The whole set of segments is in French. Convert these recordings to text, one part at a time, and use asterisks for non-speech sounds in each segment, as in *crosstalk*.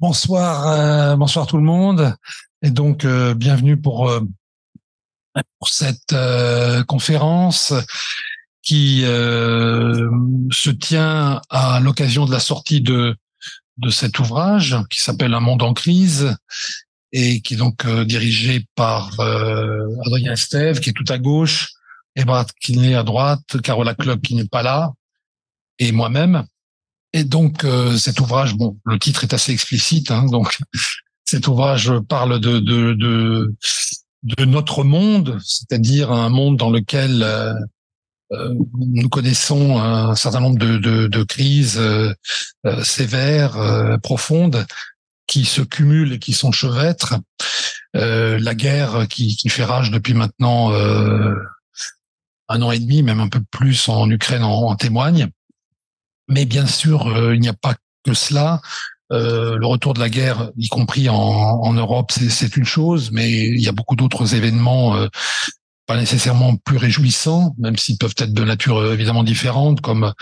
Bonsoir, euh, bonsoir tout le monde, et donc euh, bienvenue pour euh, cette conférence qui se tient à l'occasion de la sortie de de cet ouvrage qui s'appelle Un monde en crise et qui est donc dirigé par Adrien Estève qui est tout à gauche, Ebrard Kinney à droite, Carola Club qui n'est pas là et moi-même. Et donc euh, cet ouvrage, bon, le titre est assez explicite, hein, donc *laughs* cet ouvrage parle de de de, notre monde, c'est-à-dire un monde dans lequel euh, euh nous connaissons un certain nombre de, de, crises sévères, profondes, qui se cumulent et qui s'enchevêtrent. la guerre qui, qui fait rage depuis maintenant un an et demi, même un peu plus en Ukraine en témoigne. Mais bien sûr, euh, il n'y a pas que cela. Euh, le retour de la guerre, y compris en, en Europe, c'est une chose, mais il y a beaucoup d'autres événements euh, pas nécessairement plus réjouissants, même s'ils peuvent être de nature évidemment différente, comme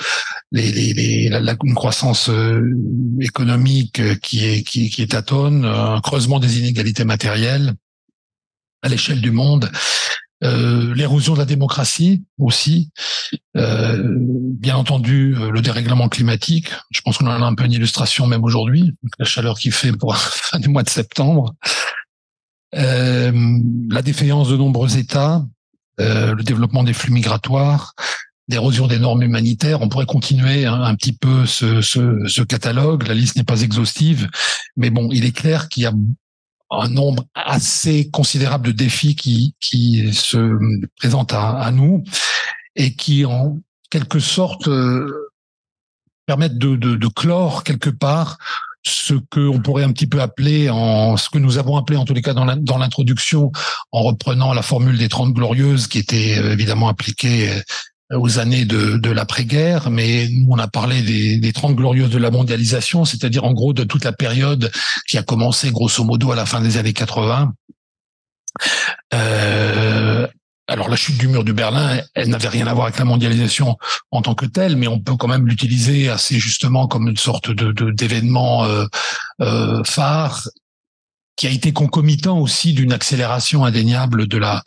les, les, les la, une croissance économique qui est qui, qui est tâtonne, un creusement des inégalités matérielles à l'échelle du monde euh, l'érosion de la démocratie aussi, euh, bien entendu euh, le dérèglement climatique. Je pense qu'on en a un peu une illustration même aujourd'hui, la chaleur qui fait pour *laughs* fin du mois de septembre. la défaillance de nombreux États, le développement des flux migratoires, l'érosion des normes humanitaires. On pourrait continuer un, petit peu ce, ce, ce catalogue. La liste n'est pas exhaustive, mais bon, il est clair qu'il y a un nombre assez considérable de défis qui, qui se présentent à, nous et qui, en quelque sorte, euh, permettent de, de, de, clore quelque part ce que on pourrait un petit peu appeler en ce que nous avons appelé en tous les cas dans l'introduction en reprenant la formule des Trente glorieuses qui était euh, évidemment appliquée euh, aux années de, de l'après-guerre, mais nous on a parlé des, des 30 glorieuses de la mondialisation, c'est-à-dire en gros de toute la période qui a commencé grosso modo à la fin des années 80. Euh, alors la chute du mur de Berlin, elle n'avait rien à voir avec la mondialisation en tant que telle, mais on peut quand même l'utiliser assez justement comme une sorte de d'événement euh, euh, phare qui a été concomitant aussi d'une accélération indéniable de la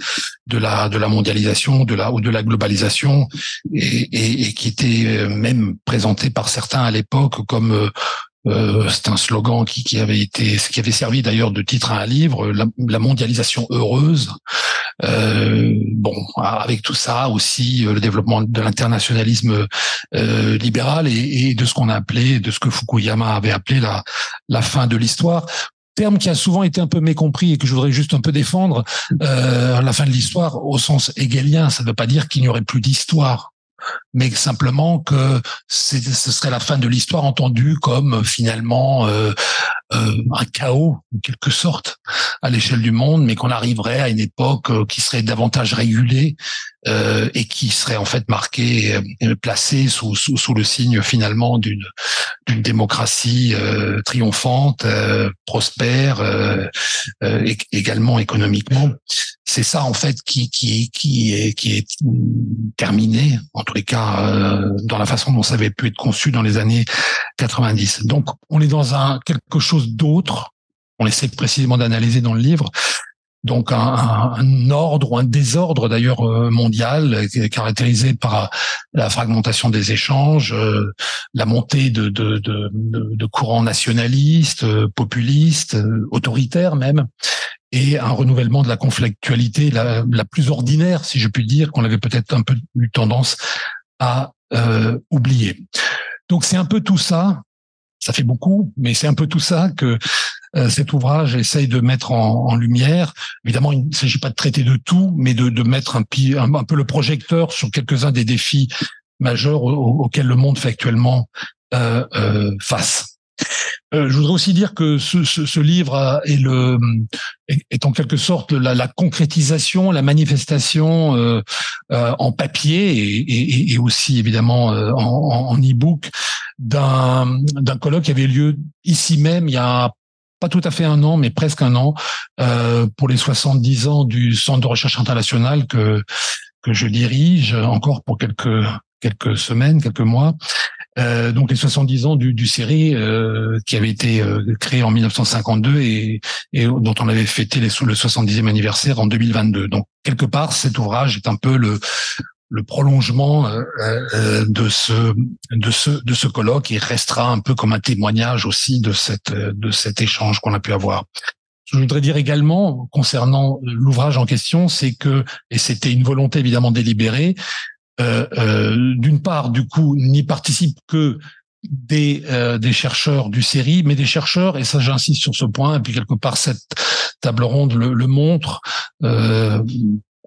de la de la mondialisation, de la ou de la globalisation, et, et, et qui était euh, même présenté par certains à l'époque comme euh, euh, c'est un slogan qui, qui avait été, qui avait servi d'ailleurs de titre à un livre, la, mondialisation heureuse. Euh, bon, avec tout ça aussi, le développement de l'internationalisme euh, libéral et, et, de ce qu'on a appelé, de ce que Fukuyama avait appelé la, la fin de l'histoire terme qui a souvent été un peu mécompris et que je voudrais juste un peu défendre, euh, la fin de l'histoire, au sens hegelien, ça ne veut pas dire qu'il n'y aurait plus d'histoire mais simplement que ce serait la fin de l'histoire entendue comme finalement euh, euh, un chaos en quelque sorte à l'échelle du monde, mais qu'on arriverait à une époque euh, qui serait davantage régulée euh, et qui serait en fait marquée, euh, placée sous, sous, sous, le signe finalement d'une d'une démocratie euh, triomphante, prospère, également économiquement. C'est ça en fait qui qui qui est qui est terminé en tous les cas dans la façon dont ça avait pu être conçu dans les années 90. Donc on est dans un quelque chose d'autre. On essaie précisément d'analyser dans le livre. Donc un, ordre ou un désordre d'ailleurs euh, mondial caractérisé par la fragmentation des échanges, euh, la montée de, de, de, de courants nationalistes, euh, populistes, autoritaires même, et un renouvellement de la conflictualité la, la plus ordinaire, si je puis dire, qu'on avait peut-être un peu eu tendance à oublier. Donc c'est un peu tout ça ça fait beaucoup, mais c'est un peu tout ça que euh, cet ouvrage essaye de mettre en, lumière. Évidemment, il ne s'agit pas de traiter de tout, mais de, de mettre un, un, un, peu le projecteur sur quelques-uns des défis majeurs auxquels le monde fait actuellement euh, euh, face. Euh, je voudrais aussi dire que ce, ce, ce livre est, le, en quelque sorte la, la concrétisation, la manifestation euh, euh, en papier et, et, et, aussi évidemment euh, en, en e-book d'un d'un colloque qui avait lieu ici même il y a pas tout à fait un an, mais presque un an, euh, pour les 70 ans du Centre de recherche international que que je dirige encore pour quelques quelques semaines, quelques mois, Euh, donc les 70 ans du, du série euh, qui avait été euh, créé en 1952 et, et, dont on avait fêté les, le 70e anniversaire en 2022. Donc quelque part, cet ouvrage est un peu le le prolongement euh, euh, de ce de ce de ce colloque et restera un peu comme un témoignage aussi de cette de cet échange qu'on a pu avoir. Je voudrais dire également concernant l'ouvrage en question, c'est que et c'était une volonté évidemment délibérée. Euh, euh, D'une part, du coup, n'y participent que des, euh, des chercheurs du série, mais des chercheurs, et ça j'insiste sur ce point, et puis quelque part cette table ronde le, le montre, euh,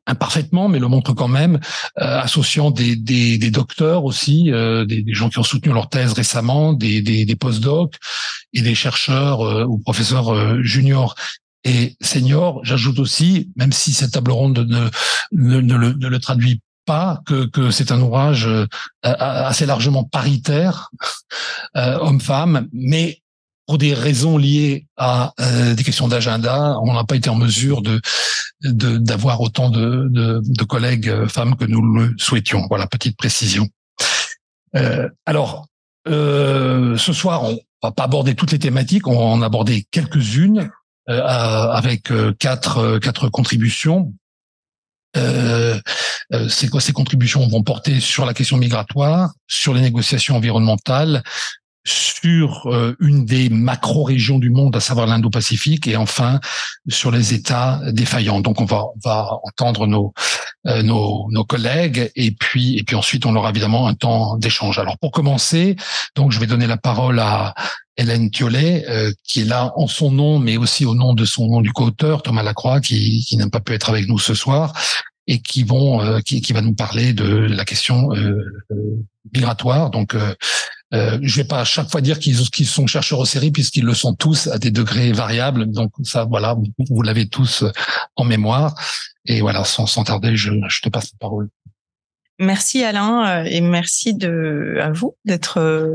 imparfaitement, mais le montre quand même, euh, associant des, des, des, docteurs aussi, euh, des, des, gens qui ont soutenu leur thèse récemment, des, des, des post-docs et des chercheurs euh, ou professeurs euh, juniors et seniors. J'ajoute aussi, même si cette table ronde ne, ne, ne, le, ne le, traduit pas, que, que c'est un ouvrage euh, assez largement paritaire, homme-femme, mais pour des raisons liées à euh, des questions d'agenda, on n'a pas été en mesure de d'avoir autant de, de, collègues euh, femmes que nous le souhaitions. Voilà, petite précision. Euh, alors, ce soir, on va pas aborder toutes les thématiques, on va en aborder quelques-unes avec quatre quatre contributions. Ces contributions vont porter sur la question migratoire, sur les négociations environnementales, sur euh, une des macro-régions du monde, à savoir l'Indo-Pacifique, et enfin sur les États défaillants. Donc on va, on va entendre nos, euh, nos, nos collègues, et puis et puis ensuite on aura évidemment un temps d'échange. Alors pour commencer, donc je vais donner la parole à Hélène Thiollet, euh, qui est là en son nom, mais aussi au nom de son nom du co-auteur Thomas Lacroix, qui, qui n'a pas pu être avec nous ce soir et qui vont qui, qui va nous parler de la question migratoire. Donc euh, je vais pas à chaque fois dire qu'ils sont chercheurs aux séries puisqu'ils le sont tous à des degrés variables. Donc ça, voilà, vous, l'avez tous euh, en mémoire. Et voilà, sans, sans tarder, je, je te passe la parole. Merci Alain euh, et merci de à vous d'être euh,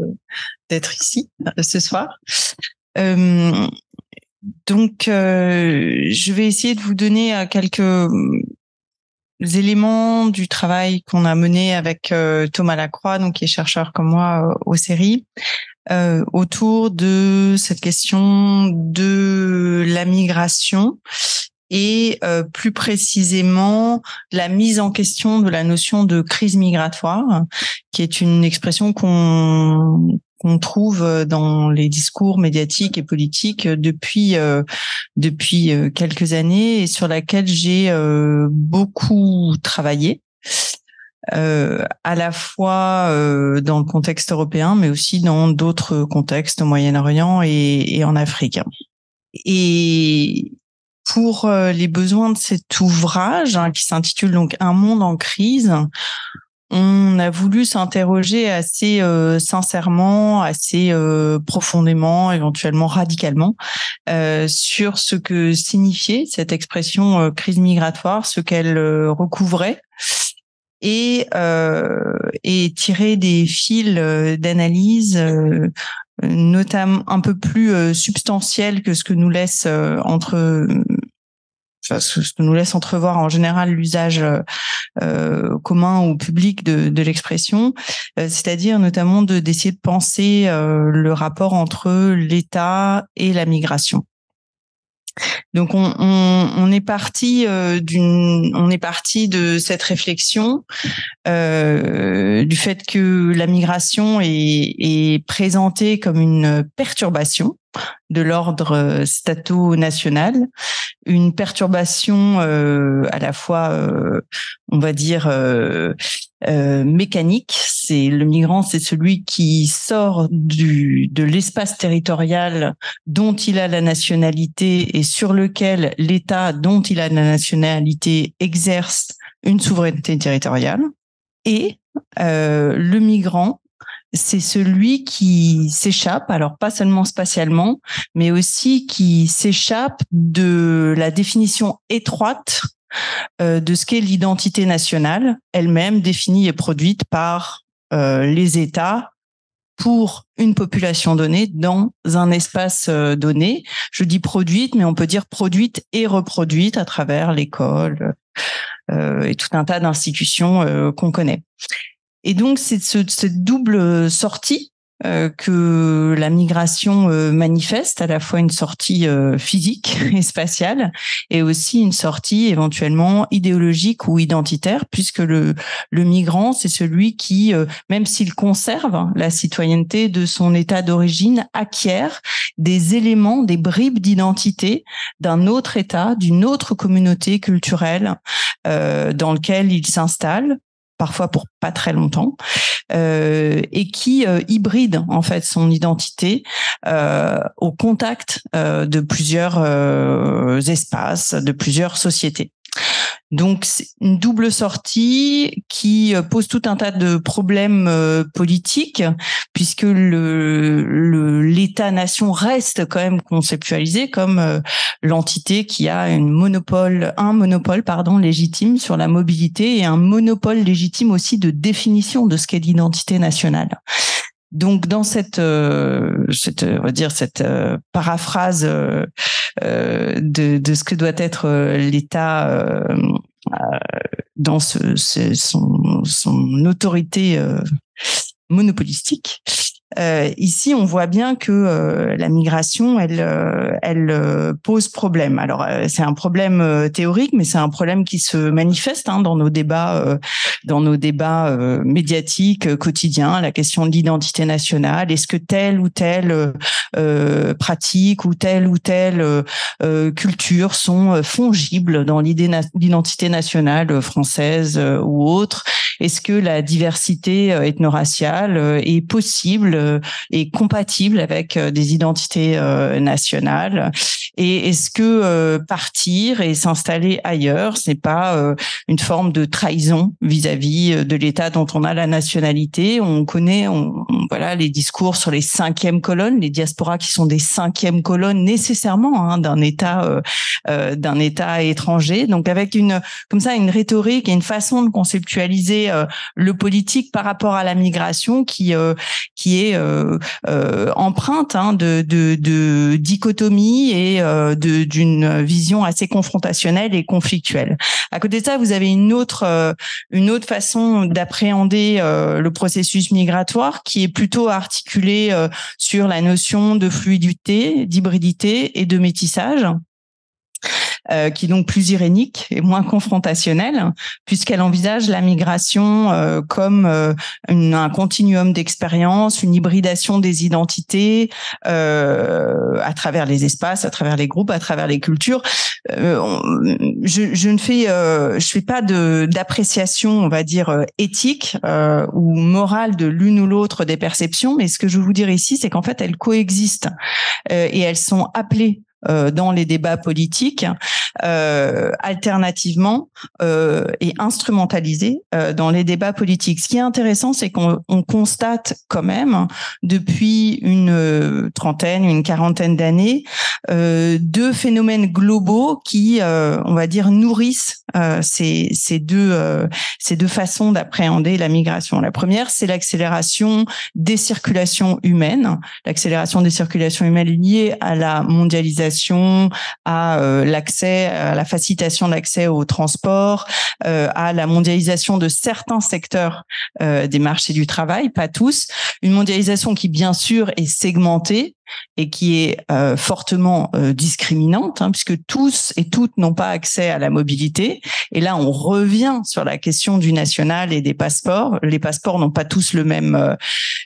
d'être ici ce soir. Euh, donc, je vais essayer de vous donner quelques éléments du travail qu'on a mené avec euh, Thomas Lacroix, donc qui est chercheur comme moi euh, aux euh, autour de cette question de la migration et plus précisément la mise en question de la notion de crise migratoire, qui est une expression qu'on qu'on trouve euh, dans les discours médiatiques et politiques euh, depuis euh, depuis quelques années et sur laquelle j'ai beaucoup travaillé. Euh, à la fois euh, dans le contexte européen, mais aussi dans d'autres contextes au Moyen-Orient et, et, en Afrique. Et pour les besoins de cet ouvrage, hein, qui s'intitule donc Un monde en crise, on a voulu s'interroger assez euh, sincèrement, assez euh, profondément, éventuellement radicalement, euh, sur ce que signifiait cette expression crise migratoire, ce qu'elle recouvrait, et, et tirer des fils d'analyse notamment un peu plus substantiels que ce que nous laisse entre ce que nous laisse entrevoir en général l'usage euh, commun ou public de, de l'expression, euh, c'est-à-dire notamment de d'essayer de penser euh, le rapport entre l'État et la migration. Donc on, on, on est parti euh, d'une, on est parti de cette réflexion euh, du fait que la migration est, est présentée comme une perturbation de l'ordre stato-national, une perturbation euh, à la fois, euh, on va dire, euh, euh, mécanique. C'est le migrant, c'est celui qui sort du de l'espace territorial dont il a la nationalité et sur lequel l'État dont il a la nationalité exerce une souveraineté territoriale. Et le migrant, c'est celui qui s'échappe, alors pas seulement spatialement, mais aussi qui s'échappe de la définition étroite euh, de ce qu'est l'identité nationale, elle-même définie et produite par euh, les États pour une population donnée dans un espace euh, donné. Je dis produite, mais on peut dire produite et reproduite à travers l'école et tout un tas d'institutions qu'on connaît. Et donc, c'est cette double sortie euh, que la migration euh, manifeste à la fois une sortie euh, physique *laughs* et spatiale et aussi une sortie éventuellement idéologique ou identitaire puisque le le migrant c'est celui qui même s'il conserve la citoyenneté de son état d'origine acquiert des éléments des bribes d'identité d'un autre état d'une autre communauté culturelle dans lequel il s'installe parfois pour pas très longtemps, euh, et qui euh, hybride en fait son identité euh, au contact de plusieurs espaces, de plusieurs sociétés. Donc c'est une double sortie qui euh, pose tout un tas de problèmes euh, politiques puisque l'État-nation reste quand même conceptualisé comme euh, l'entité qui a une monopole un monopole pardon légitime sur la mobilité et un monopole légitime aussi de définition de ce qu'est l'identité nationale. Donc dans cette, cette on va dire cette paraphrase de, de ce que doit être l'État dans ce, son, son autorité euh, monopolistique. Euh, ici, on voit bien que euh, la migration, elle, euh, euh, pose problème. Alors, c'est un problème théorique, mais c'est un problème qui se manifeste hein, dans nos débats, dans nos débats médiatiques quotidiens. La question de l'identité nationale. Est-ce que telle ou telle pratique ou telle ou telle culture sont fongibles dans l'idée l'identité nationale française ou autre? Est-ce que la diversité ethno-raciale est possible euh, est compatible avec euh, des identités euh, nationales Et est-ce que partir et s'installer ailleurs, c'est pas une forme de trahison vis-à-vis de l'État dont on a la nationalité? On connaît, on, voilà, les discours sur les cinquièmes colonnes, les diasporas qui sont des cinquièmes colonnes nécessairement hein, d'un État, d'un État étranger. Donc avec une comme ça une rhétorique et une façon de conceptualiser le politique par rapport à la migration qui qui est euh, euh, empreinte hein, de, de, dichotomie et euh, d'une vision assez confrontationnelle et conflictuelle. À côté de ça, vous avez une autre une autre façon d'appréhender le processus migratoire qui est plutôt articulée sur la notion de fluidité, d'hybridité et de métissage. Euh, qui est donc plus irénique et moins confrontationnelle, puisqu'elle envisage la migration euh, comme euh, un continuum d'expérience, une hybridation des identités à travers les espaces, à travers les groupes, à travers les cultures. Je, je, ne fais, je fais pas d'appréciation, on va dire éthique ou morale de l'une ou l'autre des perceptions, mais ce que je veux vous dire ici, c'est qu'en fait, elles coexistent et elles sont appelées euh, dans les débats politiques, euh, alternativement euh, et instrumentalisés euh, dans les débats politiques. Ce qui est intéressant, c'est qu'on constate quand même depuis une euh, trentaine, une quarantaine d'années, deux phénomènes globaux qui, on va dire, nourrissent ces, ces deux ces deux façons d'appréhender la migration. La première, c'est l'accélération des circulations humaines, l'accélération des circulations humaines liées à la mondialisation à euh, l'accès, à la facilitation d'accès au transport, euh, à la mondialisation de certains secteurs euh, des marchés du travail, pas tous. Une mondialisation qui, bien sûr, est segmentée et qui est euh, fortement euh, discriminante, hein, puisque tous et toutes n'ont pas accès à la mobilité. Et là, on revient sur la question du national et des passeports. Les passeports n'ont pas tous le même, euh,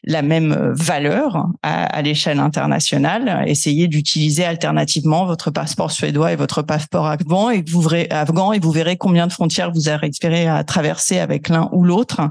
la même valeur à, à l'échelle internationale. Essayez d'utiliser alternativement votre passeport suédois et votre passeport afghan et vous verrez, afghan et vous verrez combien de frontières vous arriverez à traverser avec l'un ou l'autre.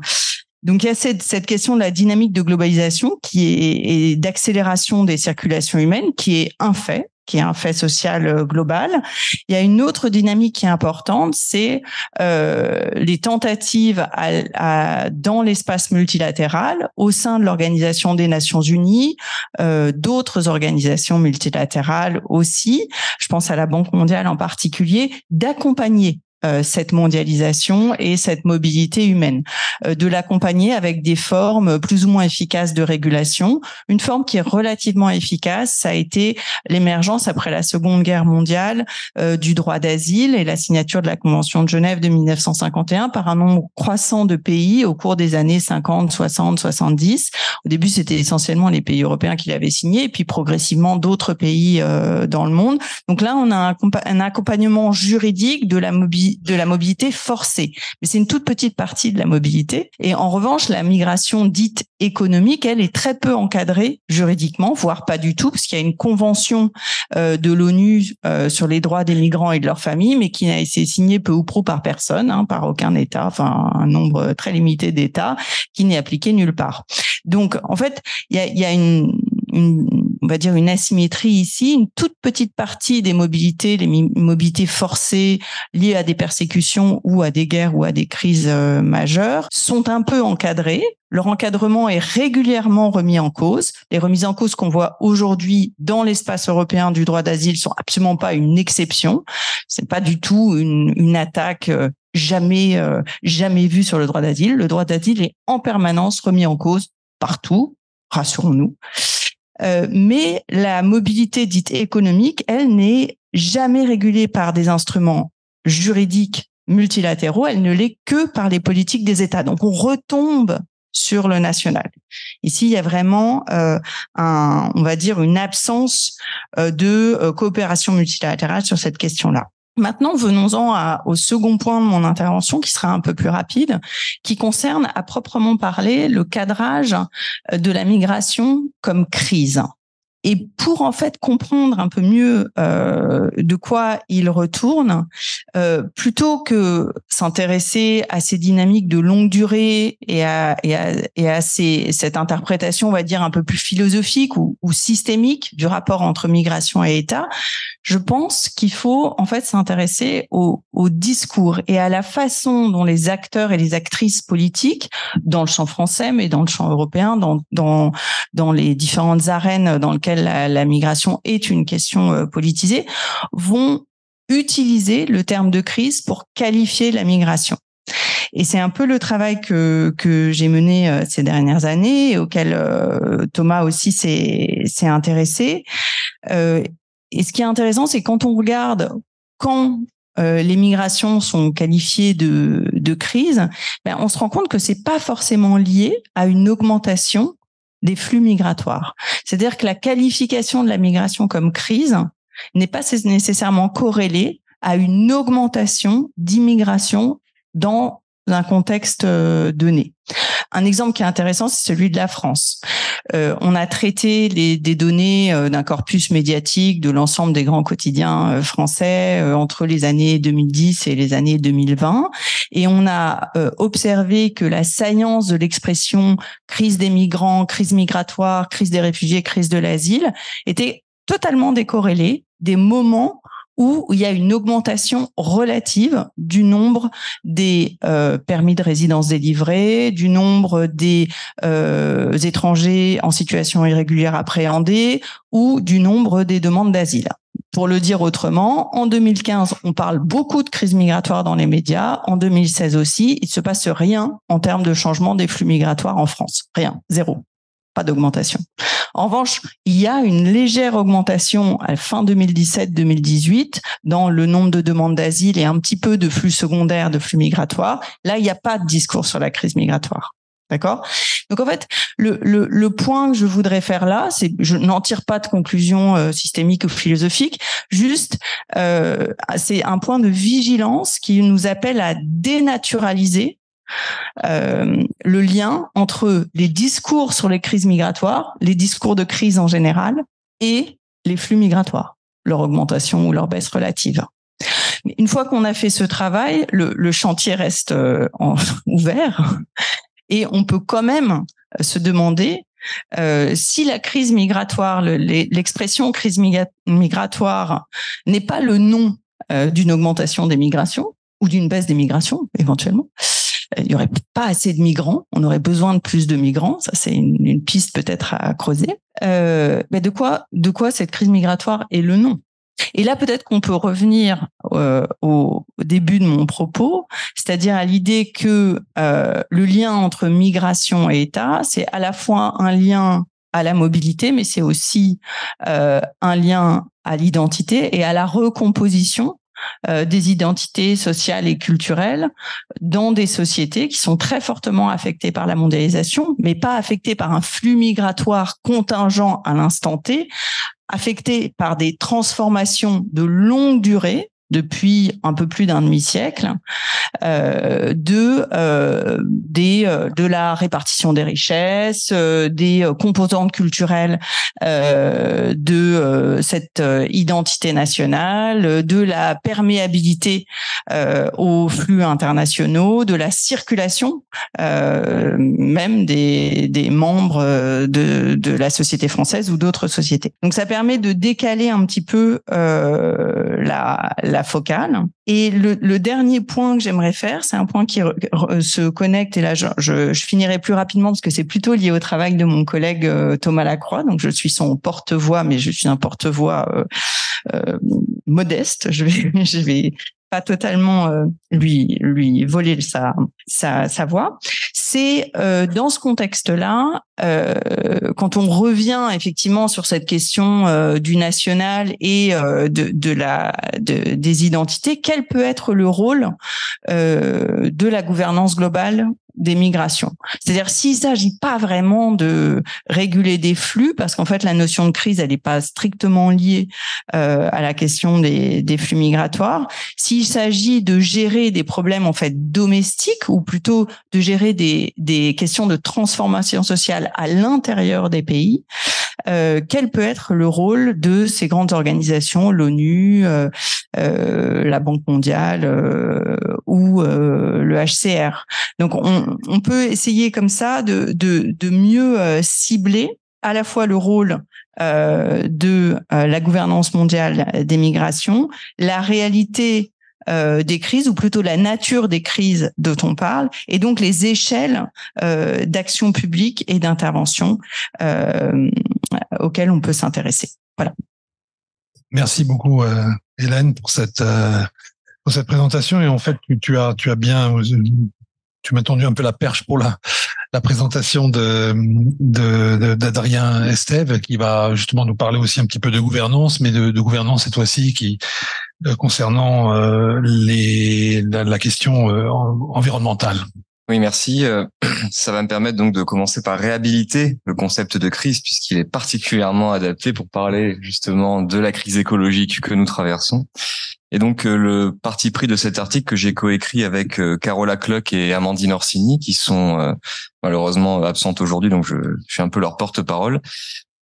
Donc il y a cette, question de la dynamique de globalisation qui est et d'accélération des circulations humaines qui est un fait qui est un fait social euh, global. Il y a une autre dynamique qui est importante, c'est euh, les tentatives à, à, dans l'espace multilatéral, au sein de l'Organisation des Nations Unies, euh, d'autres organisations multilatérales aussi, je pense à la Banque mondiale en particulier, d'accompagner cette mondialisation et cette mobilité humaine, euh, de l'accompagner avec des formes plus ou moins efficaces de régulation. Une forme qui est relativement efficace, ça a été l'émergence après la Seconde Guerre mondiale euh, du droit d'asile et la signature de la Convention de Genève de 1951 par un nombre croissant de pays au cours des années 50, 60, 70. Au début, c'était essentiellement les pays européens qui l'avaient signé, et puis progressivement d'autres pays dans le monde. Donc là, on a un accompagnement juridique de la mobilité de la mobilité forcée. Mais c'est une toute petite partie de la mobilité. Et en revanche, la migration dite économique, elle est très peu encadrée juridiquement, voire pas du tout, parce qu'il y a une convention euh, de l'ONU euh, sur les droits des migrants et de leurs familles, mais qui n'a été signée peu ou prou par personne, hein, par aucun État, enfin un nombre très limité d'États, qui n'est appliqué nulle part. Donc, en fait, il y a, y a une, on va dire une asymétrie ici. Une toute petite partie des mobilités, les mobilités forcées liées à des persécutions ou à des guerres ou à des crises euh, majeures, sont un peu encadrées. Leur encadrement est régulièrement remis en cause. Les remises en cause qu'on voit aujourd'hui dans l'espace européen du droit d'asile sont absolument pas une exception. C'est pas du tout une, attaque euh, jamais euh, jamais vue sur le droit d'asile. Le droit d'asile est en permanence remis en cause partout. Rassurons-nous. Euh, mais la mobilité dite économique, elle n'est jamais régulée par des instruments juridiques multilatéraux, elle ne l'est que par les politiques des États. Donc on retombe sur le national. Ici, il y a vraiment euh, un, on va dire, une absence euh, de coopération multilatérale sur cette question-là. Maintenant, venons-en au second point de mon intervention, qui sera un peu plus rapide, qui concerne à proprement parler le cadrage de la migration comme crise. Et pour en fait comprendre un peu mieux euh, de quoi il retourne, euh, plutôt que s'intéresser à ces dynamiques de longue durée et à, cette interprétation, on va dire, un peu plus philosophique ou systémique du rapport entre migration et État, je pense qu'il faut en fait s'intéresser au, au discours et à la façon dont les acteurs et les actrices politiques, dans le champ français, mais dans le champ européen, dans, dans, dans les différentes arènes dans lesquelles la, migration est une question euh, politisée, vont utiliser le terme de crise pour qualifier la migration. Et c'est un peu le travail que que j'ai mené euh, ces dernières années et auquel euh, Thomas aussi s'est intéressé. Et ce qui est intéressant, c'est quand on regarde quand les migrations sont qualifiées de, de crise, ben on se rend compte que c'est pas forcément lié à une augmentation des flux migratoires. C'est-à-dire que la qualification de la migration comme crise n'est pas nécessairement corrélée à une augmentation d'immigration dans un contexte euh, donné. Un exemple qui est intéressant, c'est celui de la France. Euh, on a traité des données euh, d'un corpus médiatique de l'ensemble des grands quotidiens euh, français entre les années 2010 et les années 2020, et on a observé que la saillance de l'expression crise des migrants, crise migratoire, crise des réfugiés, crise de l'asile était totalement décorrélée des moments où il y a une augmentation relative du nombre des euh, permis de résidence délivrés, du nombre des euh, étrangers en situation irrégulière appréhendés ou du nombre des demandes d'asile. Pour le dire autrement, en 2015, on parle beaucoup de crise migratoire dans les médias. En 2016 aussi, il se passe rien en termes de changement des flux migratoires en France. Rien, zéro pas d'augmentation. En revanche, il y a une légère augmentation à fin 2017-2018 dans le nombre de demandes d'asile et un petit peu de flux secondaires, de flux migratoires. Là, il n'y a pas de discours sur la crise migratoire. D'accord? Donc en fait, le, le, point que je voudrais faire là, c'est je n'en tire pas de conclusion euh, systémique ou philosophique, juste euh, c'est un point de vigilance qui nous appelle à dénaturaliser euh, le lien entre les discours sur les crises migratoires, les discours de crise en général, et les flux migratoires, leur augmentation ou leur baisse relative. une fois qu'on a fait ce travail, le, chantier reste euh, *laughs* ouvert et on peut quand même se demander euh, si la crise migratoire, l'expression crise migratoire n'est pas le nom d'une augmentation des migrations ou d'une baisse des migrations éventuellement, il n'y aurait pas assez de migrants. On aurait besoin de plus de migrants. Ça, c'est une, piste peut-être à creuser. Euh, mais de quoi, de quoi cette crise migratoire est le nom? Et là, peut-être qu'on peut revenir euh, au, début de mon propos, c'est-à-dire à, l'idée que euh, le lien entre migration et État, c'est à la fois un lien à la mobilité, mais c'est aussi euh, un lien à l'identité et à la recomposition euh, des identités sociales et culturelles dans des sociétés qui sont très fortement affectées par la mondialisation, mais pas affectées par un flux migratoire contingent à l'instant T, affectées par des transformations de longue durée depuis un peu plus d'un demi-siècle euh, de euh, des euh, de la répartition des richesses, euh, des composantes culturelles euh, de cette identité nationale, de la perméabilité aux flux internationaux, de la circulation même des des membres de de la société française ou d'autres sociétés. Donc ça permet de décaler un petit peu la la focale. Et le, dernier point que j'aimerais faire, c'est un point qui se connecte, et là je, finirai plus rapidement parce que c'est plutôt lié au travail de mon collègue euh, Thomas Lacroix, donc je suis son porte-voix, mais je suis un porte-voix euh, euh, modeste. Je vais, *laughs* je vais pas totalement lui lui voler sa, sa voix. C'est euh, dans ce contexte-là, euh, quand on revient effectivement sur cette question euh, du national et de, la de, des identités, quel peut être le rôle de la gouvernance globale des migrations. C'est-à-dire s'il s'agit pas vraiment de réguler des flux, parce qu'en fait la notion de crise elle n'est pas strictement liée euh, à la question des, des flux migratoires. S'il s'agit de gérer des problèmes en fait domestiques ou plutôt de gérer des, des questions de transformation sociale à l'intérieur des pays, euh, quel peut être le rôle de ces grandes organisations, l'ONU, euh, euh, la Banque mondiale ou le HCR. Donc on, peut essayer comme ça de, de, mieux cibler à la fois le rôle de la gouvernance mondiale des migrations, la réalité euh, des crises, ou plutôt la nature des crises dont on parle, et donc les échelles euh, d'action publique et d'intervention euh, auxquelles on peut s'intéresser. Voilà. Merci beaucoup, euh, Hélène, pour cette euh, pour cette présentation. Et en fait, tu as tu as bien tu m'as tendu un peu la perche pour la la présentation de d'Adrien Estève qui va justement nous parler aussi un petit peu de gouvernance, mais de, de gouvernance cette fois-ci qui euh, concernant euh, les la, la question euh, environnementale. Oui, merci. *clears throat* Ça va me permettre donc de commencer par réhabiliter le concept de crise puisqu'il est particulièrement adapté pour parler justement de la crise écologique que nous traversons. Et donc euh, le parti pris de cet article que j'ai coécrit avec euh, Carola Clock et Amandine Orsini, qui sont euh, malheureusement absentes aujourd'hui, donc je, je, suis un peu leur porte-parole,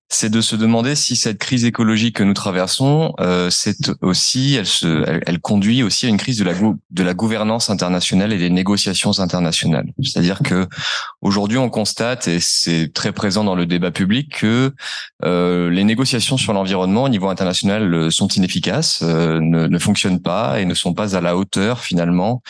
c'est de se demander si cette crise écologique que nous traversons, euh, c'est aussi, elle, se, elle, conduit aussi à une crise de la, de la gouvernance internationale et des négociations internationales. C'est-à-dire que aujourd'hui, on constate, et c'est très présent dans le débat public, que euh, les négociations sur l'environnement au niveau international euh, sont inefficaces, euh, ne, ne, fonctionnent pas et ne sont pas à la hauteur finalement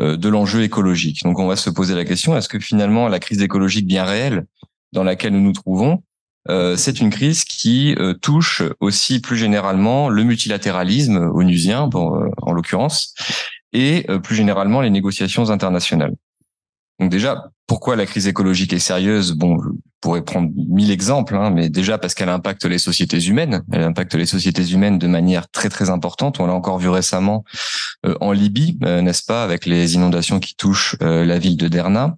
euh, de l'enjeu écologique. Donc, on va se poser la question est-ce que finalement la crise écologique bien réelle dans laquelle nous nous trouvons c'est une crise qui euh, touche aussi plus généralement le multilatéralisme onusien, euh, en l'occurrence, et plus généralement les négociations internationales. Donc déjà, pourquoi la crise écologique est sérieuse? Bon, je pourrais prendre mille exemples, hein, mais déjà parce qu'elle impacte les sociétés humaines. Elle impacte les sociétés humaines de manière très très importante. On l'a encore vu récemment en Libye, n'est-ce pas, avec les inondations qui touchent la ville de Derna.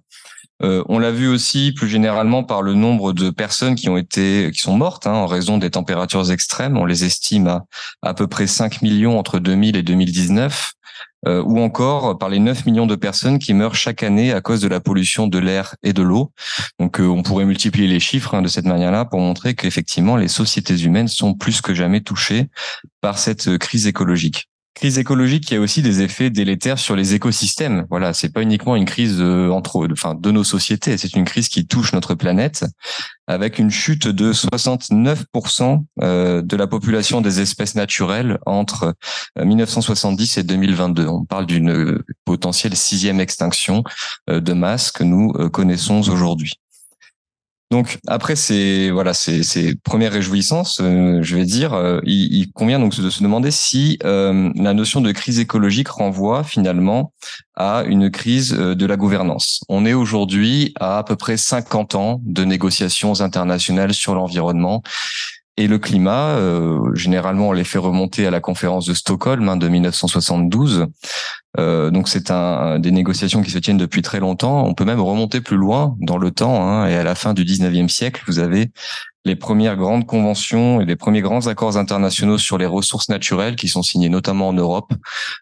Euh, on l'a vu aussi plus généralement par le nombre de personnes qui ont été, qui sont mortes hein, en raison des températures extrêmes. On les estime à à peu près 5 millions entre 2000 et 2019. Euh, ou encore par les 9 millions de personnes qui meurent chaque année à cause de la pollution de l'air et de l'eau. Donc euh, on pourrait multiplier les chiffres hein, de cette manière-là pour montrer qu'effectivement les sociétés humaines sont plus que jamais touchées par cette crise écologique crise écologique qui a aussi des effets délétères sur les écosystèmes. Voilà, c'est pas uniquement une crise euh, entre, enfin, de nos sociétés, c'est une crise qui touche notre planète, avec une chute de 69% euh, de la population des espèces naturelles entre 1970 euh, et 2022. On parle d'une potentielle sixième extinction de masse que nous connaissons aujourd'hui. Donc après ces voilà premières réjouissances, euh, je vais dire, euh, il, il, convient donc de se demander si euh, la notion de crise écologique renvoie finalement à une crise de la gouvernance. On est aujourd'hui à à peu près 50 ans de négociations internationales sur l'environnement et le climat, euh, généralement, on les fait remonter à la conférence de Stockholm hein, de 1972. Euh, donc, c'est un, des négociations qui se tiennent depuis très longtemps. On peut même remonter plus loin dans le temps. Hein, et à la fin du 19e siècle, vous avez les premières grandes conventions et les premiers grands accords internationaux sur les ressources naturelles qui sont signés notamment en Europe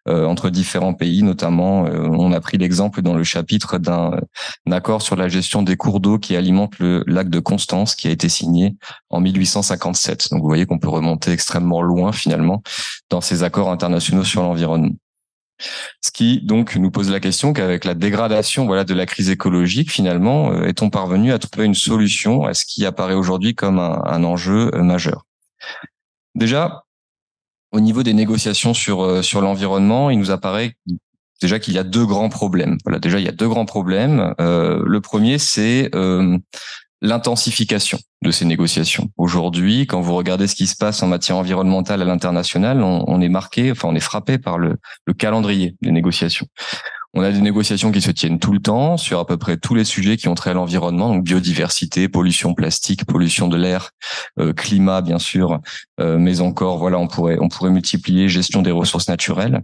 euh, entre différents pays. Notamment, euh, on a pris l'exemple dans le chapitre d'un accord sur la gestion des cours d'eau qui alimente le lac de Constance qui a été signé en 1857. Donc vous voyez qu'on peut remonter extrêmement loin finalement dans ces accords internationaux sur l'environnement. Ce qui donc nous pose la question qu'avec la dégradation voilà de la crise écologique, finalement, euh, est-on parvenu à trouver une solution à ce qui apparaît aujourd'hui comme un, enjeu euh, majeur? Déjà, au niveau des négociations sur euh, sur l'environnement, il nous apparaît déjà qu'il y a deux grands problèmes. Voilà, déjà il y a deux grands problèmes. le premier, c'est l'intensification de ces négociations. Aujourd'hui, quand vous regardez ce qui se passe en matière environnementale à l'international, on, est marqué, enfin on est frappé par le calendrier des négociations. On a des négociations qui se tiennent tout le temps sur à peu près tous les sujets qui ont trait à l'environnement, donc biodiversité, pollution plastique, pollution de l'air, euh, climat bien sûr, euh, mais encore voilà, on pourrait on pourrait multiplier gestion des ressources naturelles.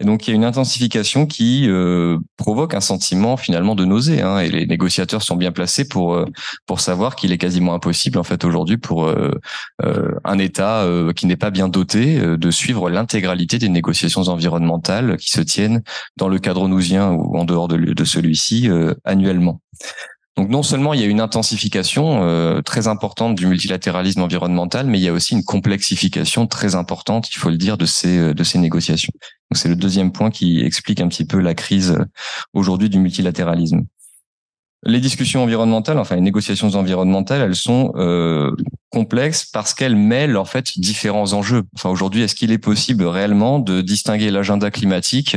Et donc il y a une intensification qui euh, provoque un sentiment finalement de nausée. Hein, et les négociateurs sont bien placés pour pour savoir qu'il est quasiment impossible en fait aujourd'hui pour un État qui n'est pas bien doté de suivre l'intégralité des négociations environnementales qui se tiennent dans le cadre nous ou en dehors de, celui-ci euh, annuellement. Donc non seulement il y a une intensification euh, très importante du multilatéralisme environnemental, mais il y a aussi une complexification très importante, il faut le dire, de ces euh, de ces négociations. Donc c'est le deuxième point qui explique un petit peu la crise aujourd'hui du multilatéralisme. Les discussions environnementales, enfin les négociations environnementales, elles sont euh, complexes parce qu'elles mêlent en fait différents enjeux. Enfin aujourd'hui, est-ce qu'il est possible réellement de distinguer l'agenda climatique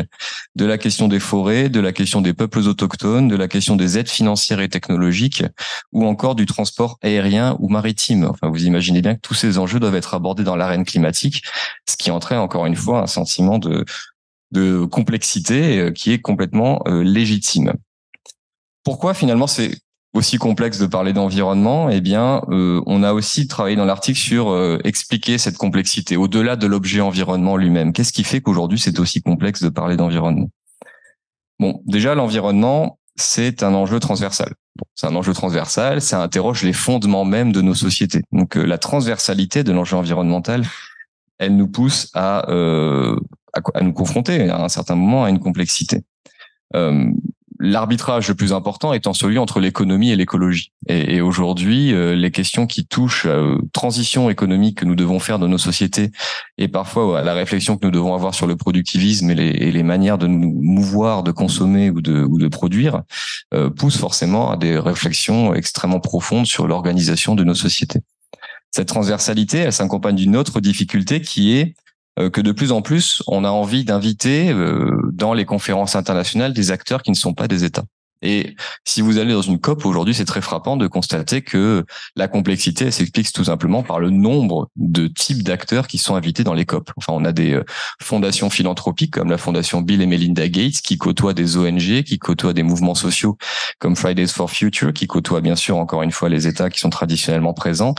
de la question des forêts, de la question des peuples autochtones, de la question des aides financières et technologiques, ou encore du transport aérien ou maritime? Enfin, vous imaginez bien que tous ces enjeux doivent être abordés dans l'arène climatique, ce qui entraîne encore une fois un sentiment de de complexité euh, qui est complètement euh, légitime. Pourquoi finalement c'est aussi complexe de parler d'environnement Eh bien, euh, on a aussi travaillé dans l'article sur euh, expliquer cette complexité au-delà de l'objet environnement lui-même. Qu'est-ce qui fait qu'aujourd'hui c'est aussi complexe de parler d'environnement? Bon, déjà l'environnement, c'est un enjeu transversal. c'est un enjeu transversal, ça interroge les fondements même de nos sociétés. Donc euh, la transversalité de l'enjeu environnemental, elle nous pousse à, à, à, nous confronter à un certain moment à une complexité l'arbitrage le plus important étant celui entre l'économie et l'écologie. Et, aujourd'hui, euh, les questions qui touchent à transition économique que nous devons faire dans nos sociétés et parfois à la réflexion que nous devons avoir sur le productivisme et les, manières de nous mouvoir, de consommer ou de, de produire, euh, poussent forcément à des réflexions extrêmement profondes sur l'organisation de nos sociétés. Cette transversalité, elle s'accompagne d'une autre difficulté qui est euh, que de plus en plus, on a envie d'inviter euh, dans les conférences internationales des acteurs qui ne sont pas des États. Et si vous allez dans une COP aujourd'hui, c'est très frappant de constater que la complexité s'explique tout simplement par le nombre de types d'acteurs qui sont invités dans les COP. Enfin, on a des euh, fondations philanthropiques comme la fondation Bill et Melinda Gates qui côtoient des ONG, qui côtoient des mouvements sociaux comme Fridays for Future, qui côtoient bien sûr encore une fois les États qui sont traditionnellement présents,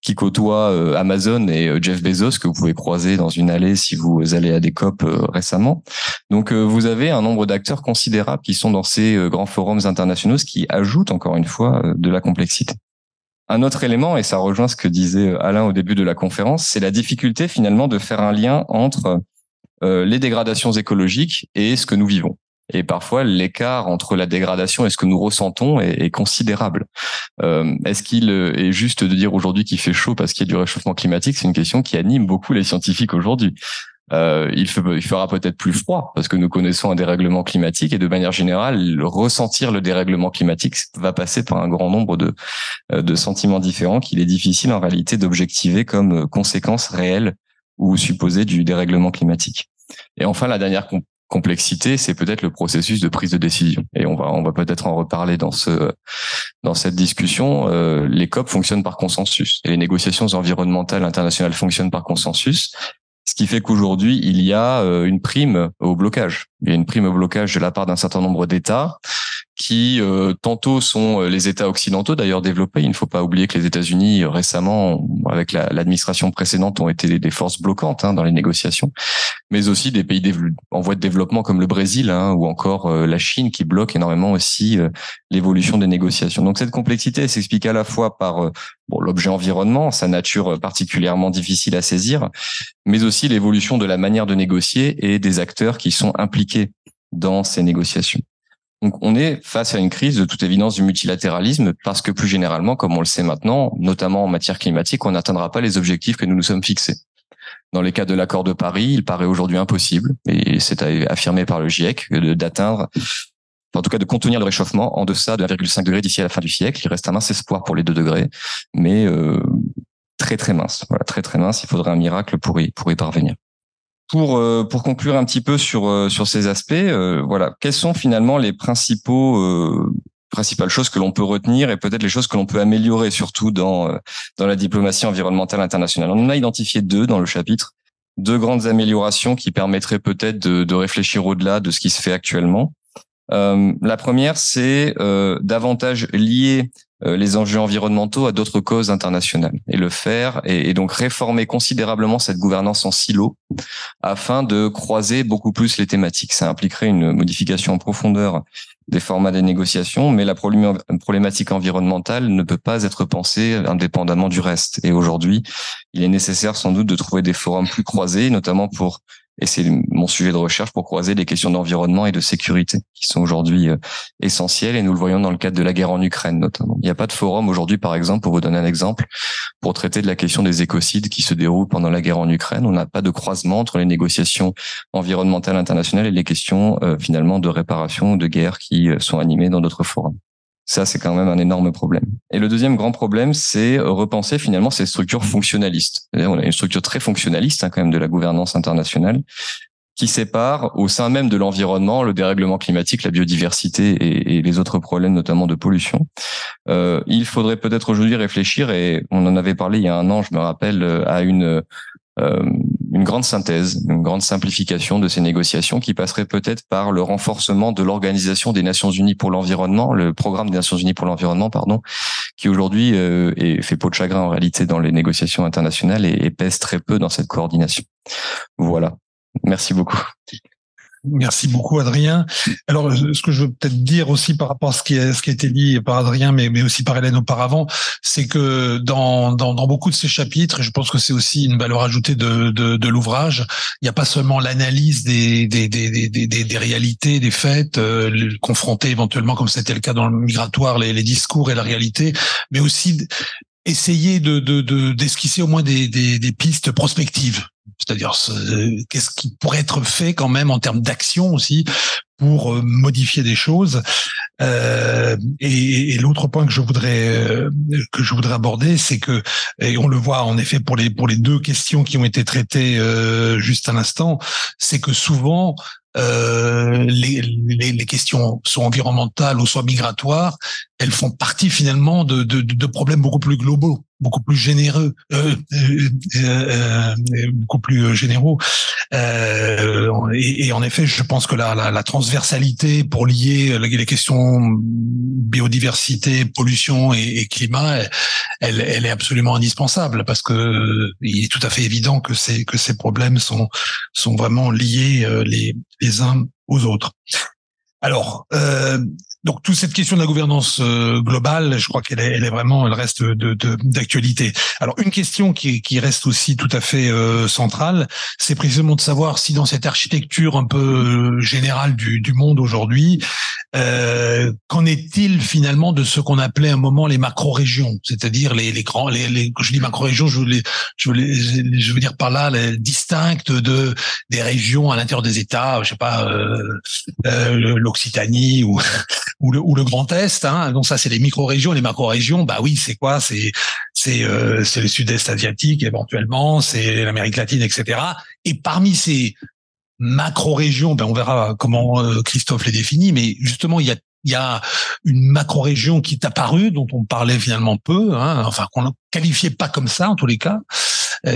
qui côtoient euh, Amazon et euh, Jeff Bezos que vous pouvez croiser dans une allée si vous allez à des COP récemment. Donc, vous avez un nombre d'acteurs considérables qui sont dans ces grands forums internationaux, ce qui ajoute encore une fois euh, de la complexité. Un autre élément, et ça rejoint ce que disait euh, Alain au début de la conférence, c'est la difficulté finalement de faire un lien entre euh, les dégradations écologiques et ce que nous vivons. Et parfois, l'écart entre la dégradation et ce que nous ressentons est, considérable. Est-ce qu'il est juste de dire aujourd'hui qu'il fait chaud parce qu'il y a du réchauffement climatique? C'est une question qui anime beaucoup les scientifiques aujourd'hui. Euh, il, fera peut-être plus froid parce que nous connaissons un dérèglement climatique et de manière générale, ressentir le dérèglement climatique va passer par un grand nombre de, euh, de sentiments différents qu'il est difficile en réalité d'objectiver comme conséquence réelle ou supposée du dérèglement climatique. Et enfin, la dernière complexité, c'est peut-être le processus de prise de décision. Et on va, on va peut-être en reparler dans ce, dans cette discussion. Euh, les COP fonctionnent par consensus et les négociations environnementales internationales fonctionnent par consensus. Ce qui fait qu'aujourd'hui, il y a euh, une prime au blocage. Il y a une prime au blocage de la part d'un certain nombre d'États qui euh, tantôt sont euh, les États occidentaux d'ailleurs développés. Il ne faut pas oublier que les États-Unis récemment, avec l'administration précédente, ont été des forces bloquantes hein, dans les négociations, mais aussi des pays en voie de développement comme le Brésil hein, ou encore la Chine qui bloquent énormément aussi l'évolution des négociations. Donc cette complexité s'explique à la fois par l'objet environnement, sa nature particulièrement difficile à saisir, mais aussi l'évolution de la manière de négocier et des acteurs qui sont impliqués dans ces négociations. Donc on est face à une crise de toute évidence du multilatéralisme parce que plus généralement, comme on le sait maintenant, notamment en matière climatique, on n'atteindra pas les objectifs que nous nous sommes fixés. Dans les cas de l'accord de Paris, il paraît aujourd'hui impossible, et c'est affirmé par le GIEC, d'atteindre en tout cas de contenir le réchauffement en deçà de 1,5 degré d'ici à la fin du siècle. Il reste un mince espoir pour les 2 degrés, mais euh, très très mince. Voilà, très très mince. Il faudrait un miracle pour y pour y parvenir. Pour euh, pour conclure un petit peu sur euh, sur ces aspects, voilà, quels sont finalement les principaux principales choses que l'on peut retenir et peut-être les choses que l'on peut améliorer surtout dans dans la diplomatie environnementale internationale? On en a identifié deux dans le chapitre, deux grandes améliorations qui permettraient peut-être de, de réfléchir au-delà de ce qui se fait actuellement. Euh, la première, c'est euh, davantage lier euh, les enjeux environnementaux à d'autres causes internationales et le faire et, donc réformer considérablement cette gouvernance en silo afin de croiser beaucoup plus les thématiques. Ça impliquerait une modification en profondeur des formats des négociations, mais la problématique environnementale ne peut pas être pensée indépendamment du reste. Et aujourd'hui, il est nécessaire sans doute de trouver des forums plus croisés, notamment pour et c'est mon sujet de recherche pour croiser les questions d'environnement et de sécurité qui sont aujourd'hui euh, essentielles et nous le voyons dans le cadre de la guerre en Ukraine notamment. Il n'y a pas de forum aujourd'hui, par exemple, pour vous donner un exemple, pour traiter de la question des écocides qui se déroulent pendant la guerre en Ukraine. On n'a pas de croisement entre les négociations environnementales internationales et les questions euh, finalement de réparation ou de guerre qui euh, sont animées dans d'autres forums. Ça, c'est quand même un énorme problème. Et le deuxième grand problème, c'est repenser finalement ces structures fonctionnalistes. On a une structure très fonctionnaliste hein, quand même de la gouvernance internationale qui sépare au sein même de l'environnement le dérèglement climatique, la biodiversité et, les autres problèmes, notamment de pollution. Euh, il faudrait peut-être aujourd'hui réfléchir, et on en avait parlé il y a un an, je me rappelle, à une euh, une grande synthèse, une grande simplification de ces négociations qui passerait peut-être par le renforcement de l'organisation des Nations Unies pour l'environnement, le programme des Nations Unies pour l'environnement, pardon, qui aujourd'hui euh, fait peau de chagrin en réalité dans les négociations internationales et pèse très peu dans cette coordination. Voilà. Merci beaucoup. Merci beaucoup, Adrien. Alors, ce que je veux peut-être dire aussi par rapport à ce qui a, été dit par Adrien, mais, aussi par Hélène auparavant, c'est que dans, beaucoup de ces chapitres, je pense que c'est aussi une valeur ajoutée de, l'ouvrage, il n'y a pas seulement l'analyse des, réalités, des faits, euh, confronter éventuellement, comme c'était le cas dans le migratoire, les, discours et la réalité, mais aussi essayer de d'esquisser de, au moins des pistes prospectives c'est-à-dire qu'est-ce qui pourrait être fait quand même en termes d'action aussi pour euh, modifier des choses. Euh, et, et l'autre point que je voudrais euh, que je voudrais aborder, c'est que et on le voit en effet pour les pour les deux questions qui ont été traitées euh, juste à l'instant, c'est que souvent euh, les, les, les, questions soit environnementales ou soit migratoires, elles font partie finalement de, de, de problèmes beaucoup plus globaux beaucoup plus généreux, euh, euh, euh, beaucoup plus généraux. Et, et, en effet, je pense que la, la, la transversalité pour lier les questions biodiversité, pollution et, et climat, elle, elle, est absolument indispensable parce que il est tout à fait évident que ces que ces problèmes sont sont vraiment liés les les uns aux autres. Alors, euh, donc toute cette question de la gouvernance euh, globale, je crois qu'elle est, vraiment, elle reste de, d'actualité. Alors une question qui, qui reste aussi tout à fait euh, centrale, c'est précisément de savoir si dans cette architecture un peu euh, générale du, du monde aujourd'hui, euh, qu'en est-il finalement de ce qu'on appelait à un moment les macro-régions, c'est-à-dire les, les grands, les, les, je dis macro-régions, je, veux je, veux je veux dire par là les distinctes de des régions à l'intérieur des États, je sais pas l'Occitanie ou *laughs* ou le, ou le Grand Est. Hein. Donc ça, c'est les micro-régions, les macro-régions. Bah oui, c'est quoi? C'est c'est euh, c'est le Sud-Est asiatique éventuellement, c'est l'Amérique latine, etc. Et parmi ces macro-régions, ben on verra comment Christophe les définit, mais justement, il y a y a une macro-région qui est apparue, dont on parlait finalement peu, hein, enfin qu'on ne qualifiait pas comme ça en tous les cas.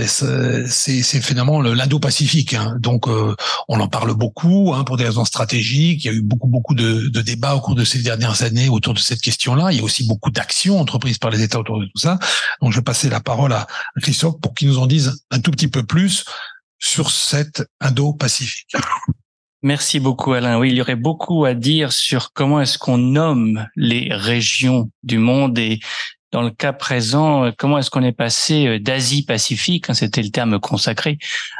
C'est finalement l'Indo-Pacifique. Hein. Donc euh, on en parle beaucoup hein, pour des raisons stratégiques. Il y a eu beaucoup beaucoup de, de, débats au cours de ces dernières années autour de cette question-là. Il y a aussi beaucoup d'actions entreprises par les États autour de tout ça. Donc je vais passer la parole à Christophe pour qu'il nous en dise un tout petit peu plus sur cette Indo-Pacifique. Merci beaucoup Alain. Oui, il y aurait beaucoup à dire sur comment est-ce qu'on nomme les régions du monde et dans le cas présent, comment est-ce qu'on est passé euh, d'Asie-Pacifique, hein, c'était le terme consacré,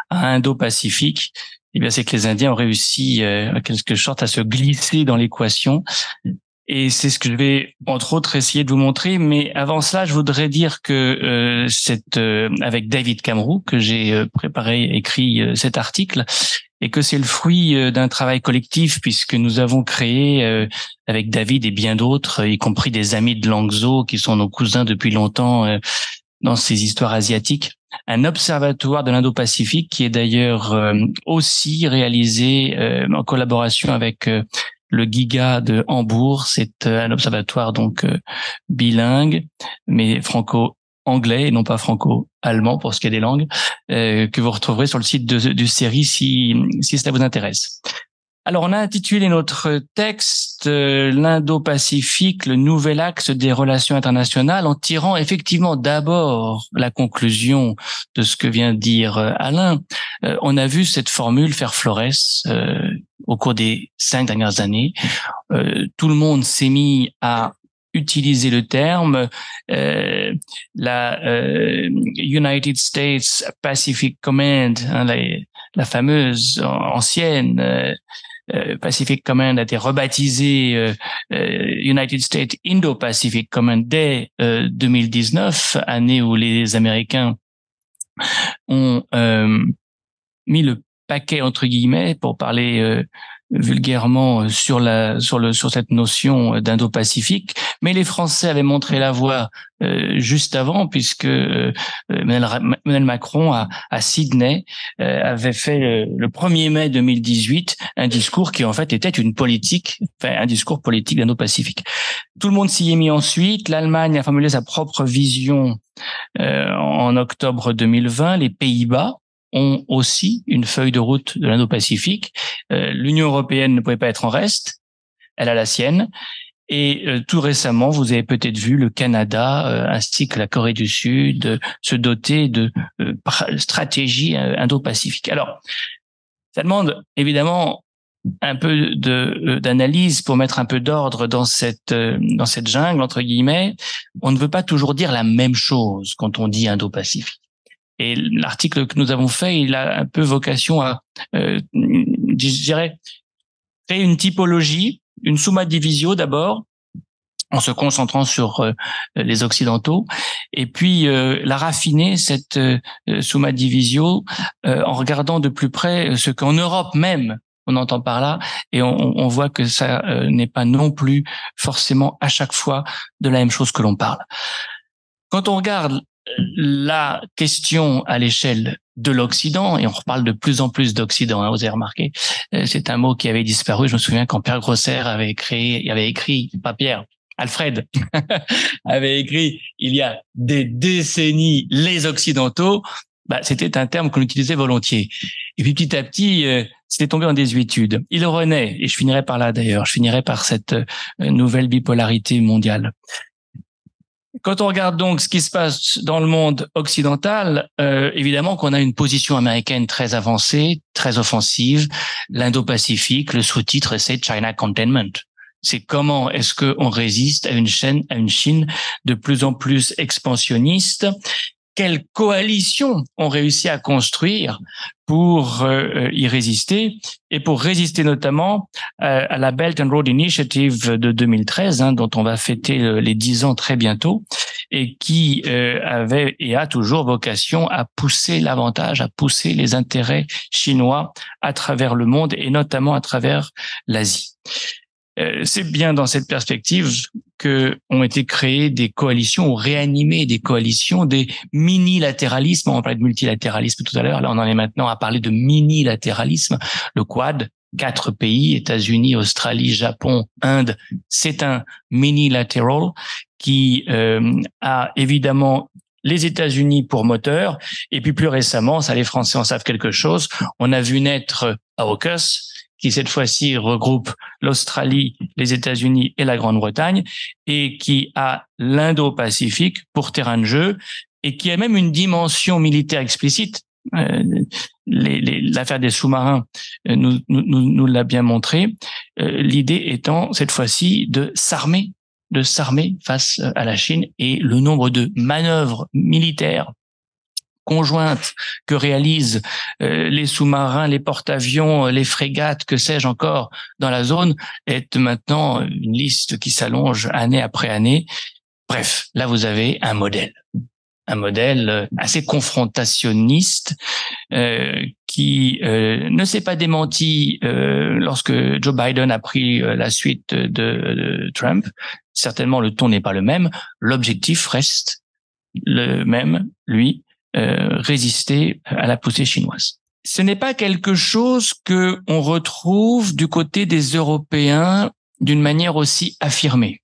à Indo-Pacifique Eh bien, c'est que les Indiens ont réussi, euh, quelque sorte, à se glisser dans l'équation. Et c'est ce que je vais entre autres essayer de vous montrer. Mais avant cela, je voudrais dire que euh, cette, euh, avec David Camroux que j'ai préparé, écrit cet article, et que c'est le fruit euh, d'un travail collectif puisque nous avons créé euh, avec David et bien d'autres, y compris des amis de Langzhou qui sont nos cousins depuis longtemps euh, dans ces histoires asiatiques, un observatoire de l'Indo-Pacifique qui est d'ailleurs aussi réalisé en collaboration avec le Giga de Hambourg. C'est un observatoire donc bilingue, mais franco anglais et non pas franco-allemand pour ce qui est des langues, euh, que vous retrouverez sur le site de, du série si, si cela vous intéresse. Alors, on a intitulé notre texte euh, L'Indo-Pacifique, le nouvel axe des relations internationales, en tirant effectivement d'abord la conclusion de ce que vient de dire euh, Alain. on a vu cette formule faire florès au cours des cinq dernières années. tout le monde s'est mis à utiliser le terme. Euh, la euh, United States Pacific Command, hein, la, la, fameuse ancienne euh, euh Pacific Command a été rebaptisée euh, euh, United States Indo-Pacific Command dès 2019, année où les Américains ont mis le paquet entre guillemets pour parler vulgairement euh, sur la sur le sur cette notion euh, d'Indo-Pacifique, mais les Français avaient montré la voie euh, juste avant puisque euh, Emmanuel Macron à, à Sydney avait fait le, 1er mai 2018 un discours qui en fait était une politique, enfin un discours politique d'Indo-Pacifique. Tout le monde s'y est mis ensuite. L'Allemagne a formulé sa propre vision en octobre 2020. Les Pays-Bas ont aussi une feuille de route de l'Indo-Pacifique. Euh, L'Union européenne ne pouvait pas être en reste, elle a la sienne. Et euh, tout récemment, vous avez peut-être vu le Canada euh, ainsi que la Corée du Sud se doter de stratégies indo-pacifiques. Alors, ça demande évidemment un peu de d'analyse pour mettre un peu d'ordre dans cette dans cette jungle entre guillemets. On ne veut pas toujours dire la même chose quand on dit Indo-Pacifique. Et l'article que nous avons fait, il a un peu vocation à, euh, je dirais, créer une typologie, une summa divisio d'abord, en se concentrant sur euh, les occidentaux, et puis euh, la raffiner cette euh, summa divisio en regardant de plus près ce qu'en Europe même on entend par là, et on, on voit que ça n'est pas non plus forcément à chaque fois de la même chose que l'on parle. Quand on regarde la question à l'échelle de l'Occident, et on reparle de plus en plus d'Occident, hein, vous avez remarqué, euh, c'est un mot qui avait disparu. Je me souviens quand Pierre Grosser avait créé, avait écrit, pas Pierre, Alfred *laughs* avait écrit il y a des décennies les Occidentaux, bah, c'était un terme qu'on utilisait volontiers. Et puis petit à petit, euh, c'était tombé en désuétude. Il renaît, et je finirai par là d'ailleurs, je finirai par cette euh, nouvelle bipolarité mondiale. Quand on regarde donc ce qui se passe dans le monde occidental, euh, évidemment qu'on a une position américaine très avancée, très offensive. L'Indo-Pacifique, le sous-titre, c'est China Containment. C'est comment est-ce qu'on résiste à une chaîne, à une Chine de plus en plus expansionniste quelle coalition ont réussi à construire pour euh, y résister et pour résister notamment euh, à la Belt and Road Initiative de 2013, hein, dont on va fêter euh, les dix ans très bientôt, et qui avait et a toujours vocation à pousser l'avantage, à pousser les intérêts chinois à travers le monde et notamment à travers l'Asie. Euh, c'est bien dans cette perspective que ont été créées des coalitions ou réanimées des coalitions, des mini-latéralismes. On parlait de multilatéralisme tout à l'heure. Là, on en est maintenant à parler de mini-latéralisme. Le Quad, quatre pays, États-Unis, Australie, Japon, Inde, c'est un mini-lateral qui euh, a évidemment les États-Unis pour moteur, et puis plus récemment, ça les Français en savent quelque chose, on a vu naître AUKUS, qui cette fois-ci regroupe l'Australie, les États-Unis et la Grande-Bretagne, et qui a l'Indo-Pacifique pour terrain de jeu, et qui a même une dimension militaire explicite. Euh, l'affaire des sous-marins euh, nous, l'a bien montré. Euh, l'idée étant cette fois-ci de s'armer, de s'armer face à la Chine et le nombre de manœuvres militaires conjointe que réalisent euh, les sous-marins, les porte-avions, euh, les frégates, que sais-je encore, dans la zone, est maintenant une liste qui s'allonge année après année. Bref, là vous avez un modèle, un modèle euh, assez confrontationniste euh, qui euh, ne s'est pas démenti euh, lorsque Joe Biden a pris la suite de, de Trump. Certainement, le ton n'est pas le même. L'objectif reste le même, lui, euh, résister à la poussée chinoise. Ce n'est pas quelque chose que on retrouve du côté des Européens d'une manière aussi affirmée.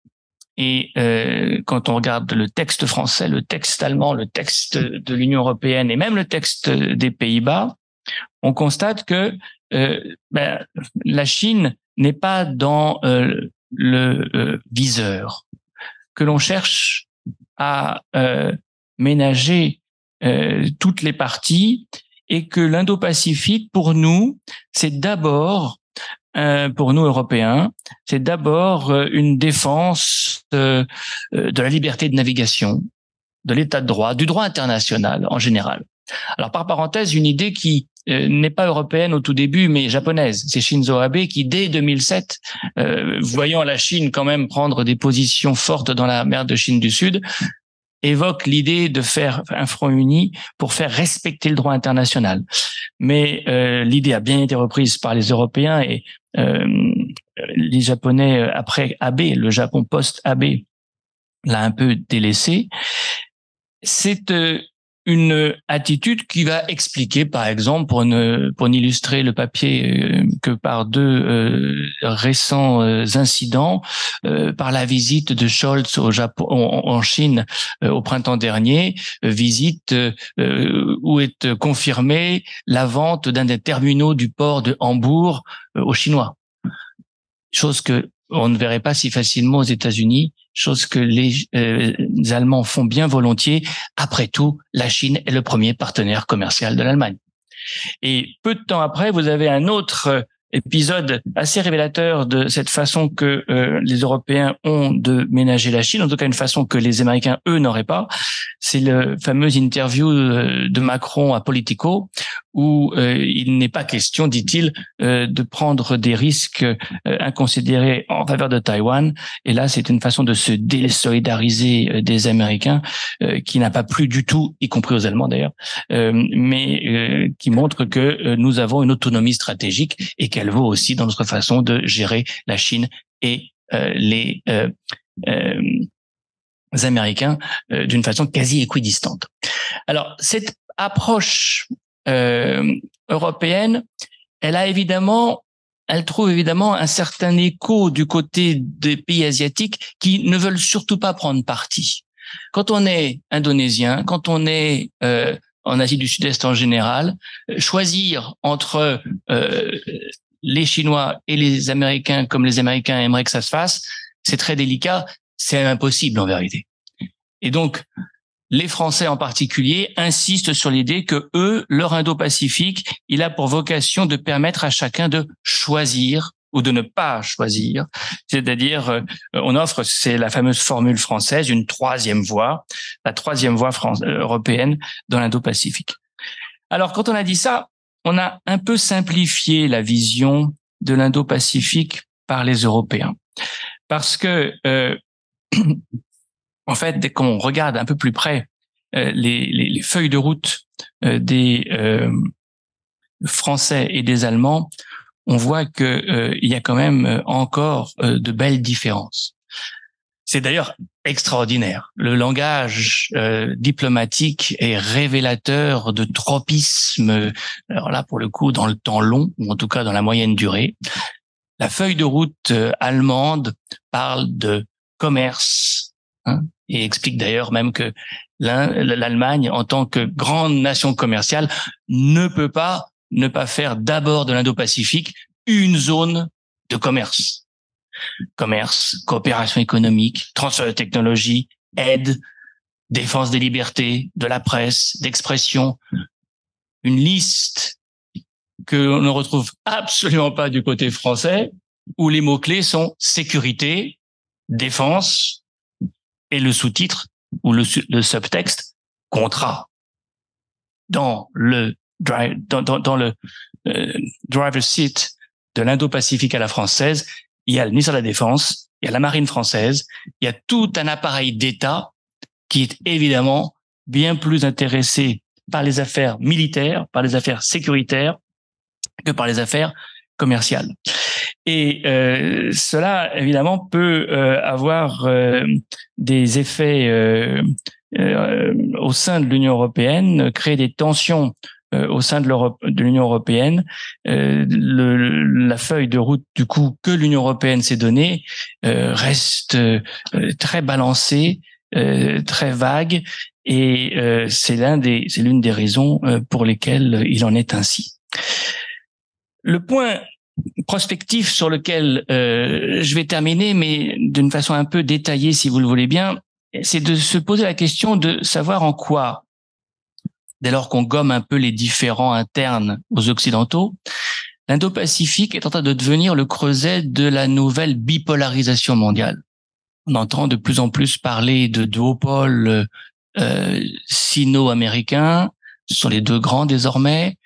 Et euh, quand on regarde le texte français, le texte allemand, le texte de l'Union européenne et même le texte des Pays-Bas, on constate que euh, ben, la Chine n'est pas dans euh, le euh, viseur, que l'on cherche à ménager euh, toutes les parties et que l'Indo-Pacifique, pour nous, c'est d'abord, euh, pour nous Européens, c'est d'abord euh, une défense de la liberté de navigation, de l'état de droit, du droit international en général. Alors par parenthèse, une idée qui n'est pas européenne au tout début, mais japonaise. C'est Shinzo Abe qui, dès 2007, voyant la Chine quand même prendre des positions fortes dans la mer de Chine du Sud, évoque l'idée de faire un front uni pour faire respecter le droit international. Mais euh, l'idée a bien été reprise par les Européens et euh, les Japonais euh, après Abe, le Japon post-Abe l'a un peu délaissé. C'est une attitude qui va expliquer, par exemple, pour, ne, pour illustrer le papier euh, que par deux euh, récents euh, incidents, par la visite de Scholz au Japon, en, Chine au printemps dernier, visite où est confirmée la vente d'un des terminaux du port de Hambourg aux Chinois. Chose que on ne verrait pas si facilement aux États-Unis chose que euh, les, Allemands font bien volontiers. Après tout, la Chine est le premier partenaire commercial de l'Allemagne. Et peu de temps après, vous avez un autre épisode assez révélateur de cette façon que euh, les Européens ont de ménager la Chine, en tout cas une façon que les Américains, eux, n'auraient pas. C'est le fameux interview euh, de Macron à Politico, où euh, il n'est pas question, dit-il, de prendre des risques inconsidérés en faveur de Taïwan. Et là, c'est une façon de se désolidariser des Américains qui n'a pas plu du tout, y compris aux Allemands d'ailleurs, mais qui montre que nous avons une autonomie stratégique et qu'elle vaut aussi dans notre façon de gérer la Chine et euh, les euh, euh, Américains d'une façon quasi équidistante. Alors cette approche européenne, elle a évidemment elle trouve évidemment un certain écho du côté des pays asiatiques qui ne veulent surtout pas prendre parti. Quand on est indonésien, quand on est en Asie du Sud-Est en général, choisir entre les Chinois et les Américains, comme les Américains aimeraient que ça se fasse, c'est très délicat, c'est impossible en vérité. Et donc, les Français en particulier insistent sur l'idée que eux, leur Indo-Pacifique, il a pour vocation de permettre à chacun de choisir ou de ne pas choisir. C'est-à-dire, euh, on offre, c'est la fameuse formule française, une troisième voie, la troisième voie euh, européenne dans l'Indo-Pacifique. Alors, quand on a dit ça, on a un peu simplifié la vision de l'Indo-Pacifique par les Européens. Parce que, euh, *clears throat* en fait, dès qu'on regarde un peu plus près euh, les, feuilles de route euh, des Français et des Allemands, on voit que euh, il y a quand même euh, encore euh, de belles différences. C'est d'ailleurs extraordinaire. Le langage diplomatique est révélateur de tropisme. Alors là, pour le coup, dans le temps long ou en tout cas dans la moyenne durée. La feuille de route allemande parle de commerce hein, et explique d'ailleurs même que l'Allemagne, en tant que grande nation commerciale, ne peut pas ne pas faire d'abord de l'Indo-Pacifique une zone de commerce. Commerce, coopération économique, transfert de technologie, aide, défense des libertés, de la presse, d'expression. Une liste que l'on ne retrouve absolument pas du côté français, où les mots-clés sont sécurité, défense, et le sous-titre ou le, le subtexte, contrat. Dans le euh, driver seat de l'Indo-Pacifique à la française, il y a le ministère de la Défense, il y a la marine française, il y a tout un appareil d'État qui est évidemment bien plus intéressé par les affaires militaires, par les affaires sécuritaires que par les affaires commerciales. Et euh, cela, évidemment, peut euh, avoir euh, des effets euh, au sein de l'Union européenne, créer des tensions euh, au sein de l'Union européenne, euh, le, la feuille de route du coup que l'Union européenne s'est donnée euh, reste très balancée, très vague, et c'est l'un des, c'est l'une des raisons pour lesquelles il en est ainsi. Le point prospectif sur lequel je vais terminer, mais d'une façon un peu détaillée, si vous le voulez bien, c'est de se poser la question de savoir en quoi dès lors qu'on gomme un peu les différends internes aux Occidentaux, l'Indo-Pacifique est en train de devenir le creuset de la nouvelle bipolarisation mondiale. On entend de plus en plus parler de duopoles euh, sino-américains, ce sont les deux grands désormais.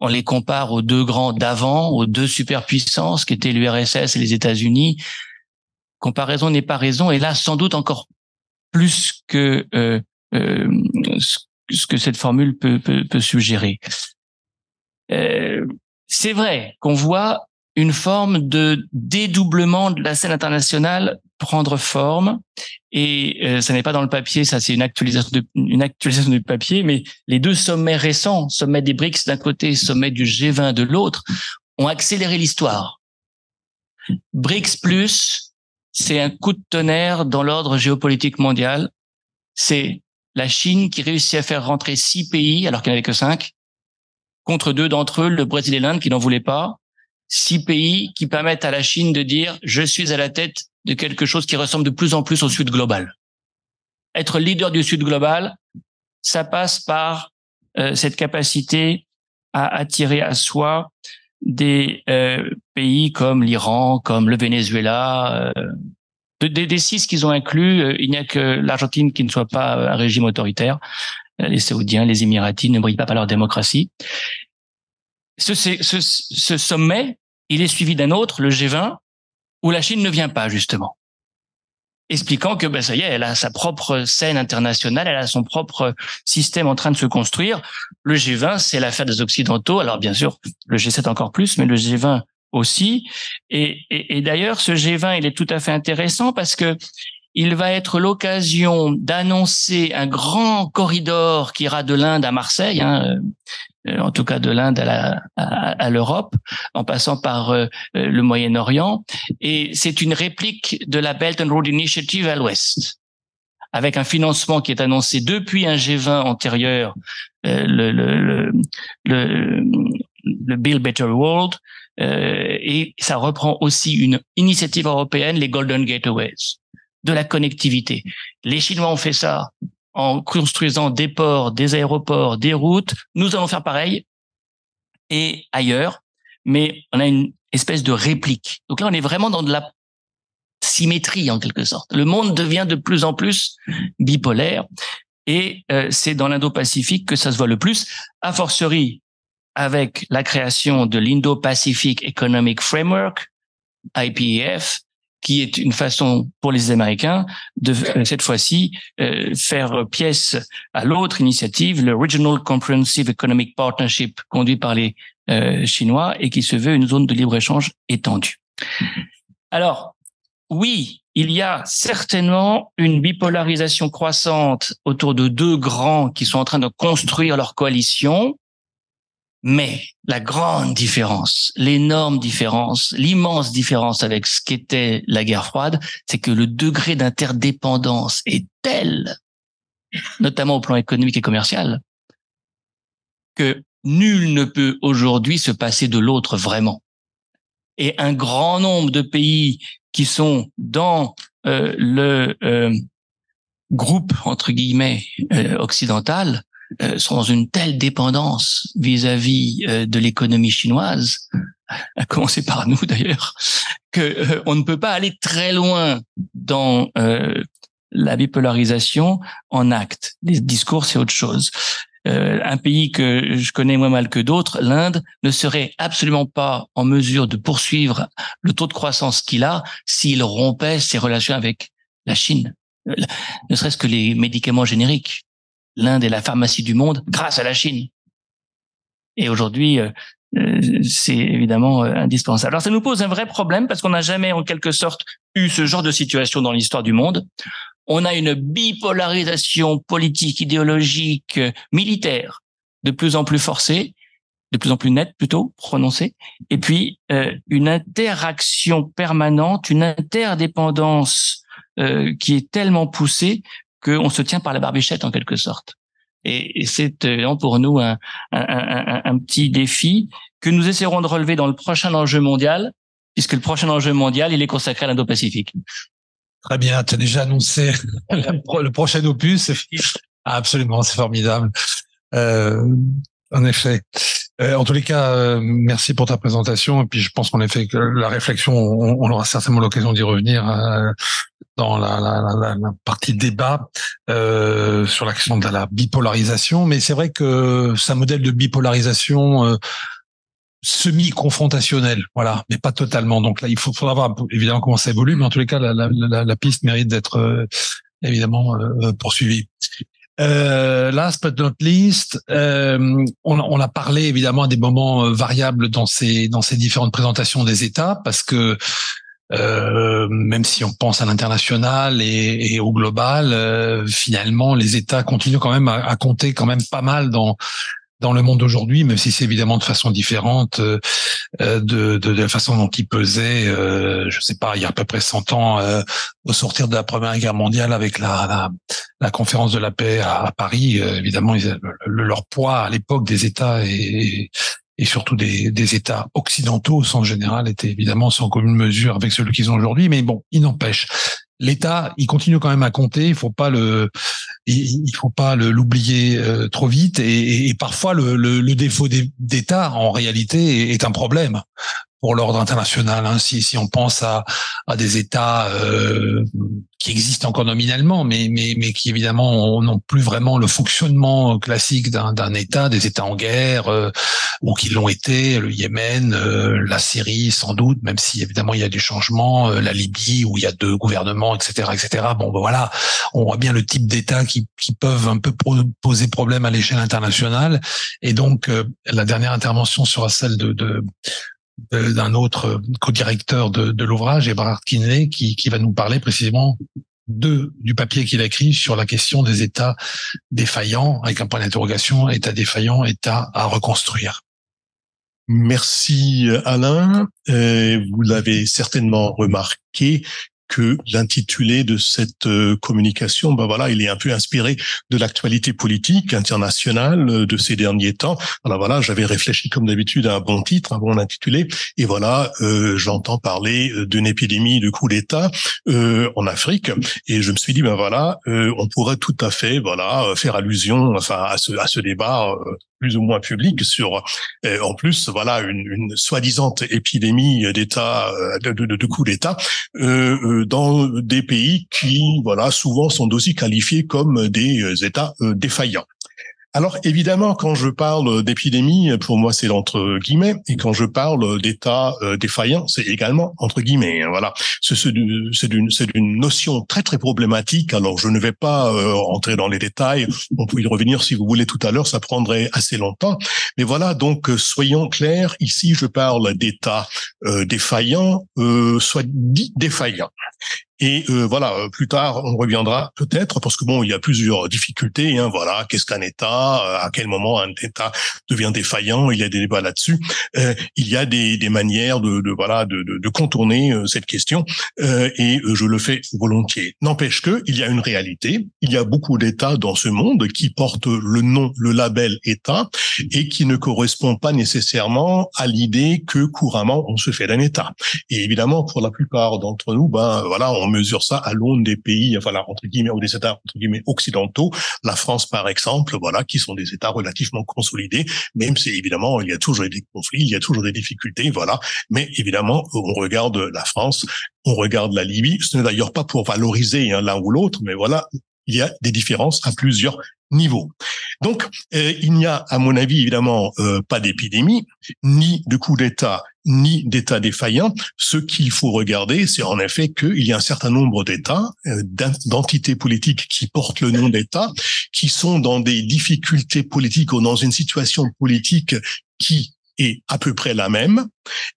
On les compare aux deux grands d'avant, aux deux superpuissances qui étaient l'URSS et les États-Unis. Comparaison n'est pas raison, et là sans doute encore plus que euh, euh, ce que cette formule peut, peut, peut suggérer. Euh, c'est vrai qu'on voit une forme de dédoublement de la scène internationale prendre forme et euh, ça n'est pas dans le papier, ça c'est une actualisation de, une actualisation du papier, mais les deux sommets récents, sommet des BRICS d'un côté, sommet du G20 de l'autre, ont accéléré l'histoire. BRICS plus, c'est un coup de tonnerre dans l'ordre géopolitique mondial. C'est la Chine qui réussit à faire rentrer six pays alors qu'il n'y avait que cinq, contre deux d'entre eux, le Brésil et l'Inde qui n'en voulaient pas, six pays qui permettent à la Chine de dire je suis à la tête de quelque chose qui ressemble de plus en plus au Sud global. Être leader du Sud global, ça passe par euh, cette capacité à attirer à soi des euh, pays comme l'Iran, comme le Venezuela, euh, des, des six qu'ils ont inclus, euh, il n'y a que l'Argentine qui ne soit pas euh, un régime autoritaire. Euh, les Saoudiens, les Émiratis ne brillent pas par leur démocratie. Ce, ce, ce sommet, il est suivi d'un autre, le G20, où la Chine ne vient pas justement, expliquant que ben ça y est, elle a sa propre scène internationale, elle a son propre système en train de se construire. Le G20, c'est l'affaire des Occidentaux. Alors bien sûr, le G7 encore plus, mais le G20 aussi. Et, et, et d'ailleurs, ce G20, il est tout à fait intéressant parce que il va être l'occasion d'annoncer un grand corridor qui ira de l'Inde à Marseille, hein, euh, en tout cas de l'Inde à, à, l'Europe, en passant par euh, le Moyen-Orient. Et c'est une réplique de la Belt and Road Initiative à l'Ouest, avec un financement qui est annoncé depuis un G20 antérieur, euh, le, le, le, le Build Better World, euh, et ça reprend aussi une initiative européenne, les Golden Gateways, de la connectivité. Les Chinois ont fait ça en construisant des ports, des aéroports, des routes. Nous allons faire pareil et ailleurs, mais on a une espèce de réplique. Donc là, on est vraiment dans de la symétrie en quelque sorte. Le monde devient de plus en plus bipolaire et euh, c'est dans l'Indo-Pacifique que ça se voit le plus. A fortiori, avec la création de l'Indo-Pacific Economic Framework, IPEF, qui est une façon pour les Américains de euh, cette fois-ci euh, faire pièce à l'autre initiative, le Regional Comprehensive Economic Partnership conduit par les chinois et qui se veut une zone de libre-échange étendue. Alors, oui, il y a certainement une bipolarisation croissante autour de deux grands qui sont en train de construire leur coalition. Mais la grande différence, l'énorme différence, l'immense différence avec ce qu'était la guerre froide, c'est que le degré d'interdépendance est tel, notamment au plan économique et commercial, que nul ne peut aujourd'hui se passer de l'autre vraiment. Et un grand nombre de pays qui sont dans euh, le euh, groupe entre guillemets euh, occidental sont dans une telle dépendance vis-à-vis de l'économie chinoise, à commencer par nous d'ailleurs, que on ne peut pas aller très loin dans la bipolarisation en acte. Les discours, c'est autre chose. Euh, un pays que je connais moins mal que d'autres, l'Inde, ne serait absolument pas en mesure de poursuivre le taux de croissance qu'il a s'il rompait ses relations avec la Chine. Euh, ne serait-ce que les médicaments génériques. L'Inde est la pharmacie du monde grâce à la Chine. Et aujourd'hui, euh, c'est évidemment indispensable. Alors ça nous pose un vrai problème parce qu'on n'a jamais en quelque sorte eu ce genre de situation dans l'histoire du monde on a une bipolarisation politique, idéologique, militaire de plus en plus forcée, de plus en plus nette plutôt, prononcée, et puis euh, une interaction permanente, une interdépendance euh, qui est tellement poussée qu'on se tient par la barbichette en quelque sorte. Et, c'est euh, pour nous un, un, petit défi que nous essaierons de relever dans le prochain enjeu mondial, puisque le prochain enjeu mondial, il est consacré à l'Indo-Pacifique. Très bien, tu as déjà annoncé *laughs* le prochain opus. Absolument, c'est formidable. Euh, en effet. Euh, en tous les cas, euh, merci pour ta présentation. Et puis, je pense qu'on a fait que la réflexion, on, aura certainement l'occasion d'y revenir euh, dans la, la, la, la, partie débat euh, sur la question de la bipolarisation. Mais c'est vrai que c'est un modèle de bipolarisation semi-confrontationnel, voilà, mais pas totalement. Donc là, il faut, faudra voir évidemment comment ça évolue, mais en tous les cas, la, piste mérite d'être euh, évidemment euh, poursuivie. Euh, last but not least, euh, on, on, a parlé évidemment des moments euh, variables dans ces dans ces différentes présentations des États, parce que euh, même si on pense à l'international et, et, au global, finalement, les États continuent quand même à, à, compter quand même pas mal dans dans le monde d'aujourd'hui, même si c'est évidemment de façon différente euh, euh, de, de, de, la façon dont il pesait, euh, je sais pas, il y a à peu près 100 ans, euh, au sortir de la Première Guerre mondiale avec la, la, la conférence de la paix à, Paris. évidemment, ils, leur poids à l'époque des États et, et surtout des, des, États occidentaux au sens général était évidemment sans commune mesure avec celui qu'ils ont aujourd'hui. Mais bon, il n'empêche l'État, il continue quand même à compter. Il faut pas le, il, faut pas l'oublier euh, trop vite. Et, parfois, le défaut d'État, en réalité, est un problème pour l'ordre international. Hein. Si, si on pense à, à des États euh, qui existent encore nominalement, mais, mais, mais qui évidemment n'ont plus vraiment le fonctionnement classique d'un État, des États en guerre, euh, ou qui l'ont été, le Yémen, euh, la Syrie sans doute, même si évidemment il y a des changements, euh, la Libye où il y a deux gouvernements, etc., etc. Bon, ben voilà, on voit bien le type d'État qui, qui peuvent un peu poser problème à l'échelle internationale. Et donc la dernière intervention sera celle de, de d'un autre co-directeur de, de l'ouvrage, Ebrard Kinley, qui, va nous parler précisément du papier qu'il a écrit sur la question des États défaillants, avec un point d'interrogation, État défaillant, État à reconstruire. Merci Alain. Euh, vous l'avez certainement remarqué, que l'intitulé de cette euh, communication, ben voilà, il est un peu inspiré de l'actualité politique internationale euh, de ces derniers temps. Alors voilà, j'avais réfléchi comme d'habitude à un bon titre, un bon intitulé, et voilà, euh, j'entends parler d'une épidémie de coup d'État euh, en Afrique, et je me suis dit ben voilà, on pourrait tout à fait voilà faire allusion enfin à ce à ce débat plus ou moins public sur, euh, en plus, voilà, une, soi-disant épidémie d'État, euh, de, de, coup d'État, euh, dans des pays qui, voilà, souvent sont aussi qualifiés comme des États défaillants. Alors évidemment, quand je parle d'épidémie, pour moi c'est entre guillemets, et quand je parle d'état euh, défaillant, c'est également entre guillemets. Hein, voilà, c'est d'une c'est d'une notion très très problématique. Alors je ne vais pas euh, entrer dans les détails. On peut y revenir si vous voulez tout à l'heure. Ça prendrait assez longtemps. Mais voilà, donc euh, soyons clairs. Ici, je parle d'état défaillant, soit dit défaillant. Et euh, voilà, euh, plus tard, on reviendra peut-être parce que bon, il y a plusieurs difficultés. Hein, voilà, qu'est-ce qu'un État euh, À quel moment un État devient défaillant Il y a des débats là-dessus. Euh, il y a des, des manières de, de voilà de, de, de, contourner cette question, et je le fais volontiers. N'empêche que il y a une réalité. Il y a beaucoup d'États dans ce monde qui portent le nom, le label État, et qui ne correspond pas nécessairement à l'idée que couramment on se fait d'un État. Et évidemment, pour la plupart d'entre nous, ben voilà, on mesure ça à l'aune des pays, enfin, entre guillemets, ou des États entre guillemets occidentaux, la France par exemple, voilà, qui sont des États relativement consolidés, même si évidemment il y a toujours des conflits, il y a toujours des difficultés, voilà. Mais évidemment, on regarde la France, on regarde la Libye. Ce n'est d'ailleurs pas pour valoriser hein, l'un ou l'autre, mais voilà, il y a des différences à plusieurs niveaux. Donc, euh, il n'y a, à mon avis, évidemment, euh, pas d'épidémie, ni de coup d'État, ni d'État défaillant. Ce qu'il faut regarder, c'est en effet qu'il y a un certain nombre d'États, euh, d'entités politiques qui portent le nom d'État, qui sont dans des difficultés politiques ou dans une situation politique qui est à peu près la même.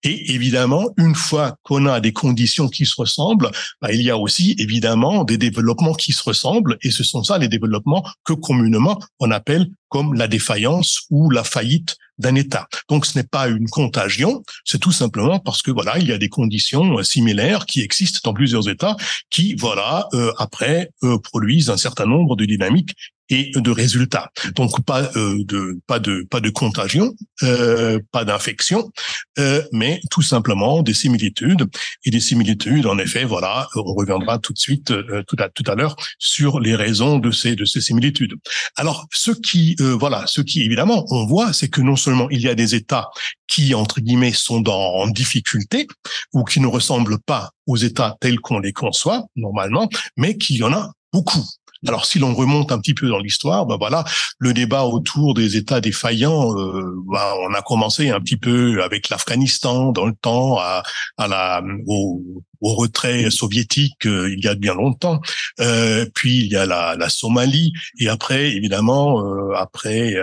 Et évidemment, une fois qu'on a des conditions qui se ressemblent, bah, il y a aussi évidemment des développements qui se ressemblent. Et ce sont ça les développements que communément on appelle comme la défaillance ou la faillite d'un État. Donc ce n'est pas une contagion, c'est tout simplement parce que voilà, il y a des conditions similaires qui existent dans plusieurs États qui voilà euh, après euh, produisent un certain nombre de dynamiques et de résultats. Donc pas euh, de pas de pas de contagion, euh, pas d'infection, euh, mais tout simplement des similitudes et des similitudes. En effet, voilà, on reviendra tout de suite euh, tout à tout à l'heure sur les raisons de ces de ces similitudes. Alors ce qui euh, voilà, ce qui évidemment on voit, c'est que non seulement il y a des États qui entre guillemets sont dans en difficulté ou qui ne ressemblent pas aux États tels qu'on les conçoit normalement, mais qu'il y en a beaucoup. Alors, si l'on remonte un petit peu dans l'histoire, ben voilà, le débat autour des États défaillants, euh, bah, on a commencé un petit peu avec l'Afghanistan dans le temps, à, à la au, au retrait soviétique euh, il y a bien longtemps. Euh, puis il y a la, la Somalie et après, évidemment, euh, après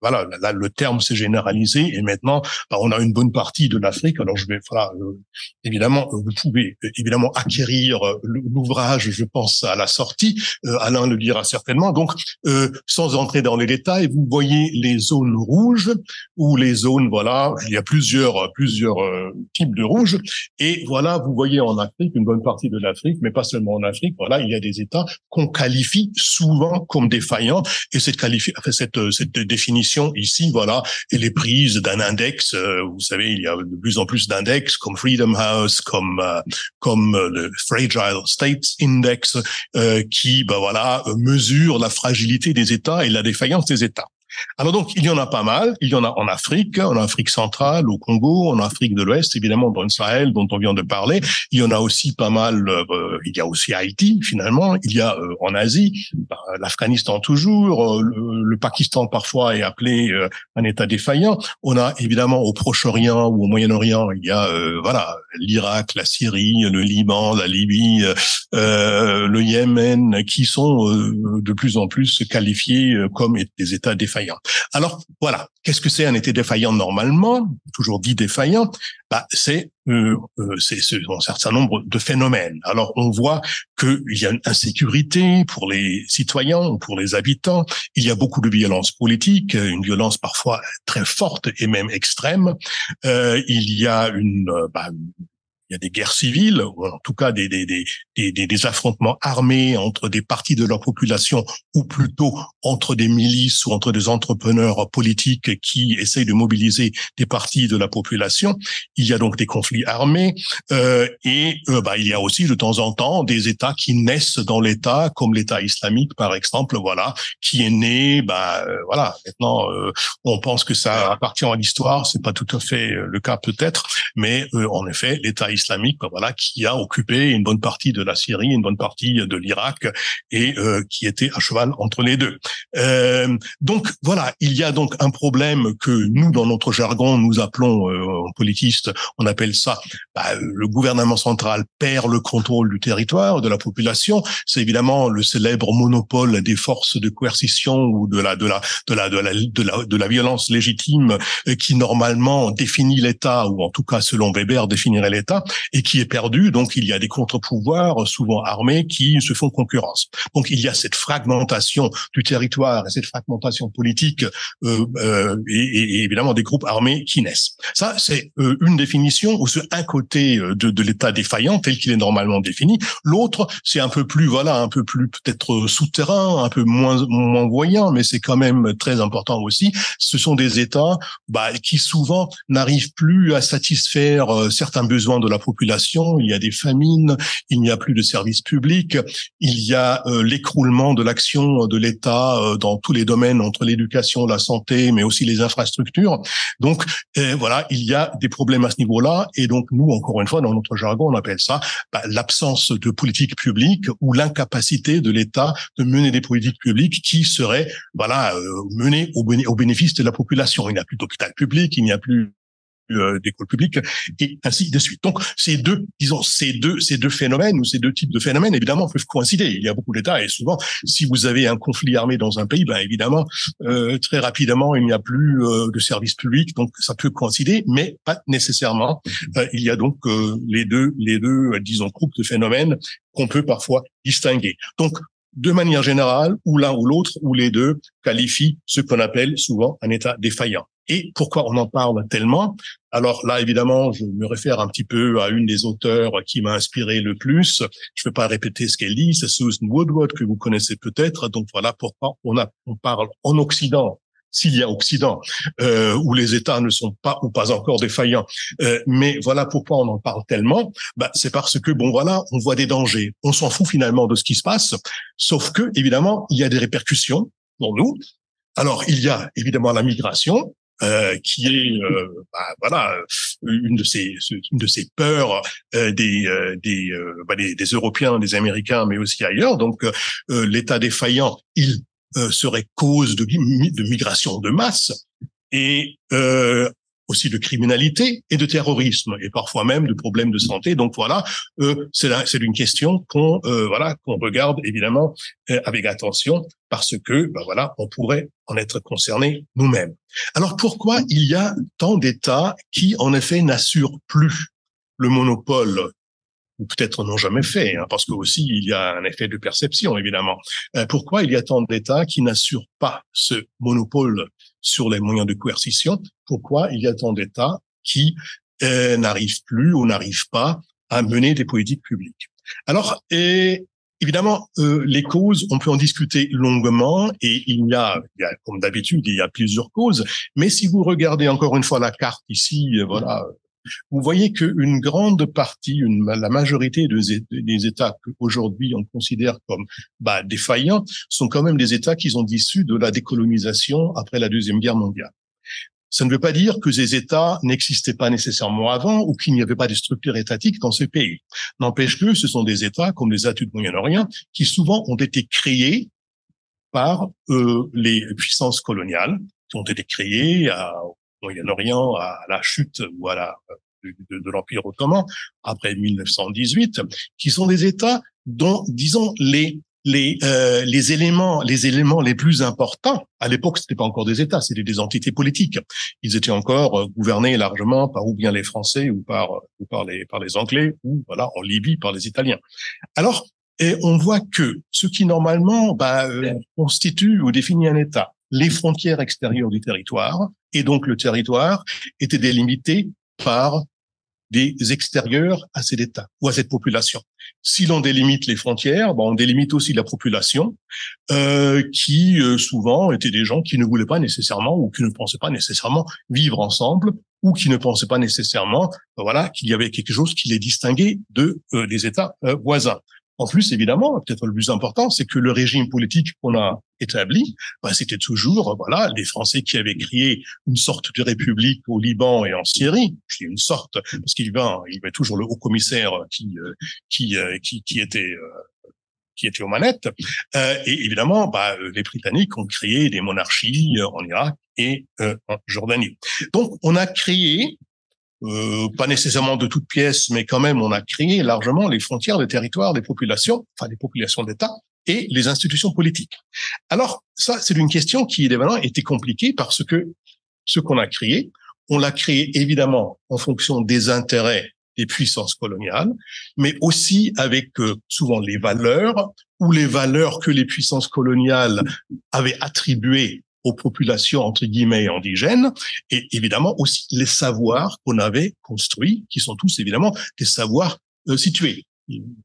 voilà, là, le terme s'est généralisé et maintenant, bah, on a une bonne partie de l'Afrique. Alors, je vais, voilà, euh, évidemment, vous pouvez euh, évidemment acquérir euh, l'ouvrage, je pense, à la sortie. Alain le dira certainement. Donc, sans entrer dans les détails, vous voyez les zones rouges ou les zones, voilà, il y a plusieurs, plusieurs types de rouges. Et voilà, vous voyez en Afrique, une bonne partie de l'Afrique, mais pas seulement en Afrique, voilà, il y a des États qu'on qualifie souvent comme défaillants. Et cette, qualifi cette, cette définition ici, voilà, elle est prise d'un index. Euh, vous savez, il y a de plus en plus d'index comme Freedom House, comme euh, comme euh, le Fragile States Index, qui, bah voilà, mesure la fragilité des États et la défaillance des États. Alors donc, il y en a pas mal. Il y en a en Afrique, en Afrique centrale, au Congo, en Afrique de l'Ouest, évidemment, dans Israël, dont on vient de parler. Il y en a aussi pas mal. Euh, il y a aussi Haïti, finalement. Il y a euh, en Asie, bah, l'Afghanistan toujours, euh, le, Pakistan parfois est appelé un État défaillant. On a évidemment au Proche-Orient ou au Moyen-Orient, il y a voilà l'Irak, la Syrie, le Liban, la Libye, le Yémen, qui sont de plus en plus qualifiés comme des États défaillants. Alors voilà, qu'est-ce que c'est un été défaillant normalement? Toujours dit défaillant, bah, c'est euh, euh c'est un certain nombre de phénomènes. Alors on voit qu'il y a une insécurité pour les citoyens, pour les habitants. Il y a beaucoup de violence politique, une violence parfois très forte et même extrême. Euh, il y a une, bah, il y a des guerres civiles, ou en tout cas des, des, des, des, affrontements armés entre des parties de la population, ou plutôt entre des milices ou entre des entrepreneurs politiques qui essayent de mobiliser des parties de la population. Il y a donc des conflits armés, euh, et euh, bah, il y a aussi de temps en temps des États qui naissent dans l'État, comme l'État islamique par exemple, voilà, qui est né, bah, euh, voilà. Maintenant, euh, on pense que ça appartient à l'histoire, c'est pas tout à fait le cas peut-être, mais en effet, l'État islamique, voilà, qui a occupé une bonne partie de la Syrie, une bonne partie de l'Irak, et qui était à cheval entre les deux. donc voilà, il y a donc un problème que nous, dans notre jargon, nous appelons en politiste, on appelle ça bah, le gouvernement central perd le contrôle du territoire, de la population. C'est évidemment le célèbre monopole des forces de coercition ou de la de la de la de la de la, de la violence légitime euh, qui normalement définit l'État ou en tout cas selon Weber définirait l'État et qui est perdu. Donc il y a des contre-pouvoirs souvent armés qui se font concurrence. Donc il y a cette fragmentation du territoire et cette fragmentation politique euh, euh, et, évidemment des groupes armés qui naissent. Ça c'est euh, une définition ou ce un côté euh, de, de l'État défaillant tel qu'il est normalement défini. L'autre c'est un peu plus voilà un peu plus peut-être souterrain, un peu moins moins voyant, mais c'est quand même très important aussi. Ce sont des États bah, qui souvent n'arrivent plus à satisfaire euh, certains besoins de la population. Il y a des famines, il n'y a plus de services publics, il y a euh, l'écroulement de l'action de l'État euh, dans tous les domaines entre l'éducation, la santé, mais aussi les infrastructures. Donc voilà, il y a des problèmes à ce niveau-là. Et donc nous, encore une fois, dans notre jargon, on appelle ça bah, l'absence de politique publique ou l'incapacité de l'État de mener des politiques publiques qui seraient voilà menées au, bénéfice de la population. Il n'y a plus d'hôpital public, il n'y a plus euh, d'école publique et ainsi de suite. Donc ces deux, disons ces deux, ces deux phénomènes ou ces deux types de phénomènes évidemment peuvent coïncider. Il y a beaucoup d'États et souvent, si vous avez un conflit armé dans un pays, ben évidemment euh, très rapidement il n'y a plus euh, de services publics, donc ça peut coïncider, mais pas nécessairement. il y a donc les deux, les deux, disons groupes de phénomènes qu'on peut parfois distinguer. Donc de manière générale, ou l'un ou l'autre, ou les deux, qualifient ce qu'on appelle souvent un état défaillant. Et pourquoi on en parle tellement? Alors là, évidemment, je me réfère un petit peu à une des auteurs qui m'a inspiré le plus. Je ne vais pas répéter ce qu'elle dit, c'est Susan Woodward que vous connaissez peut-être. Donc voilà pourquoi on, parle en Occident s'il y a Occident, euh, où les États ne sont pas ou pas encore défaillants. Euh, mais voilà pourquoi on en parle tellement. Bah, c'est parce que bon voilà, on voit des dangers. On s'en fout finalement de ce qui se passe, sauf que évidemment il y a des répercussions pour nous. Alors il y a évidemment la migration, euh, qui est euh, bah, voilà une de ces une de ces peurs euh, des euh, des, bah, des, des Européens, des Américains, mais aussi ailleurs. Donc l'État défaillant, il serait cause de, migration de masse et aussi de criminalité et de terrorisme et parfois même de problèmes de santé. Donc voilà, euh, c'est c'est une question qu'on euh, voilà qu'on regarde évidemment euh, avec attention parce que ben voilà on pourrait en être concerné nous-mêmes. Alors pourquoi il y a tant d'États qui en effet n'assurent plus le monopole ou peut-être n'ont jamais fait, hein, parce que aussi il y a un effet de perception évidemment. Euh, pourquoi il y a tant d'États qui n'assurent pas ce monopole sur les moyens de coercition? Pourquoi il y a tant d'États qui euh, n'arrivent plus ou n'arrivent pas à mener des politiques publiques? Alors, et, Évidemment, euh, les causes, on peut en discuter longuement et il y a, il y a comme d'habitude, il y a plusieurs causes. Mais si vous regardez encore une fois la carte ici, voilà, vous voyez qu'une grande partie, une, la majorité des, États qu'aujourd'hui on considère comme bah, défaillants sont quand même des États qui sont issus de la décolonisation après la Deuxième Guerre mondiale. Ça ne veut pas dire que ces États n'existaient pas nécessairement avant ou qu'il n'y avait pas de structure étatique dans ces pays. N'empêche que ce sont des États comme les États du Moyen-Orient qui souvent ont été créés par euh, les puissances coloniales qui ont été créées à, Moyen-Orient à la chute ou à la de, de, l'Empire ottoman après 1918, qui sont des États dont, disons, les les euh, les éléments les éléments les plus importants à l'époque c'était pas encore des États c'était des entités politiques. Ils étaient encore euh, gouvernés largement par ou bien les Français ou par ou par les par les Anglais ou voilà en Libye par les Italiens. Alors et on voit que ce qui normalement bah, euh, constitue ou définit un État les frontières extérieures du territoire, et donc le territoire était délimité par des extérieurs à cet État ou à cette population. Si l'on délimite les frontières, bon, on délimite aussi la population, euh, qui euh, souvent étaient des gens qui ne voulaient pas nécessairement ou qui ne pensaient pas nécessairement vivre ensemble ou qui ne pensaient pas nécessairement, voilà, qu'il y avait quelque chose qui les distinguait de euh, des États voisins. En plus, évidemment, peut-être le plus important, c'est que le régime politique qu'on a établi, ben, c'était toujours, voilà, les Français qui avaient créé une sorte de république au Liban et en Syrie. Dis une sorte parce qu'il y avait toujours le haut commissaire qui euh, qui euh, qui, qui était qui était aux manettes. Euh, et évidemment, bah, les Britanniques ont créé des monarchies en Irak et en Jordanie. Donc, on a créé euh, pas nécessairement de toutes pièces, mais quand même, on a créé largement les frontières des territoires, des populations, enfin des populations d'État et les institutions politiques. Alors, ça, c'est une question qui, évidemment, était compliquée parce que ce qu'on a créé, on l'a créé évidemment en fonction des intérêts des puissances coloniales, mais aussi avec euh, souvent les valeurs ou les valeurs que les puissances coloniales avaient attribuées aux populations entre guillemets indigènes et évidemment aussi les savoirs qu'on avait construits, qui sont tous évidemment des savoirs euh, situés.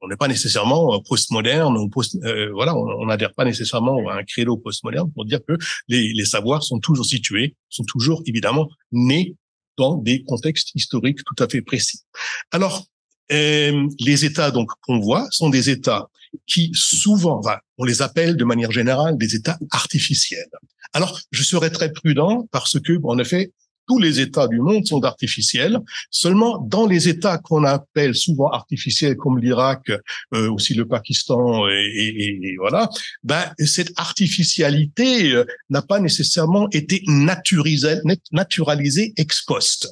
On n'est pas nécessairement euh, postmoderne ou post, euh, voilà, on n'adhère pas nécessairement à un credo postmoderne pour dire que les, les savoirs sont toujours situés, sont toujours évidemment nés dans des contextes historiques tout à fait précis. Alors, euh, les États donc qu'on voit sont des États qui souvent, on les appelle de manière générale des États artificiels. Alors, je serais très prudent parce que, en effet, tous les États du monde sont artificiels. Seulement, dans les États qu'on appelle souvent artificiels, comme l'Irak, euh, aussi le Pakistan, et, voilà, ben, cette artificialité euh, n'a pas nécessairement été naturalisée, naturalisée ex post.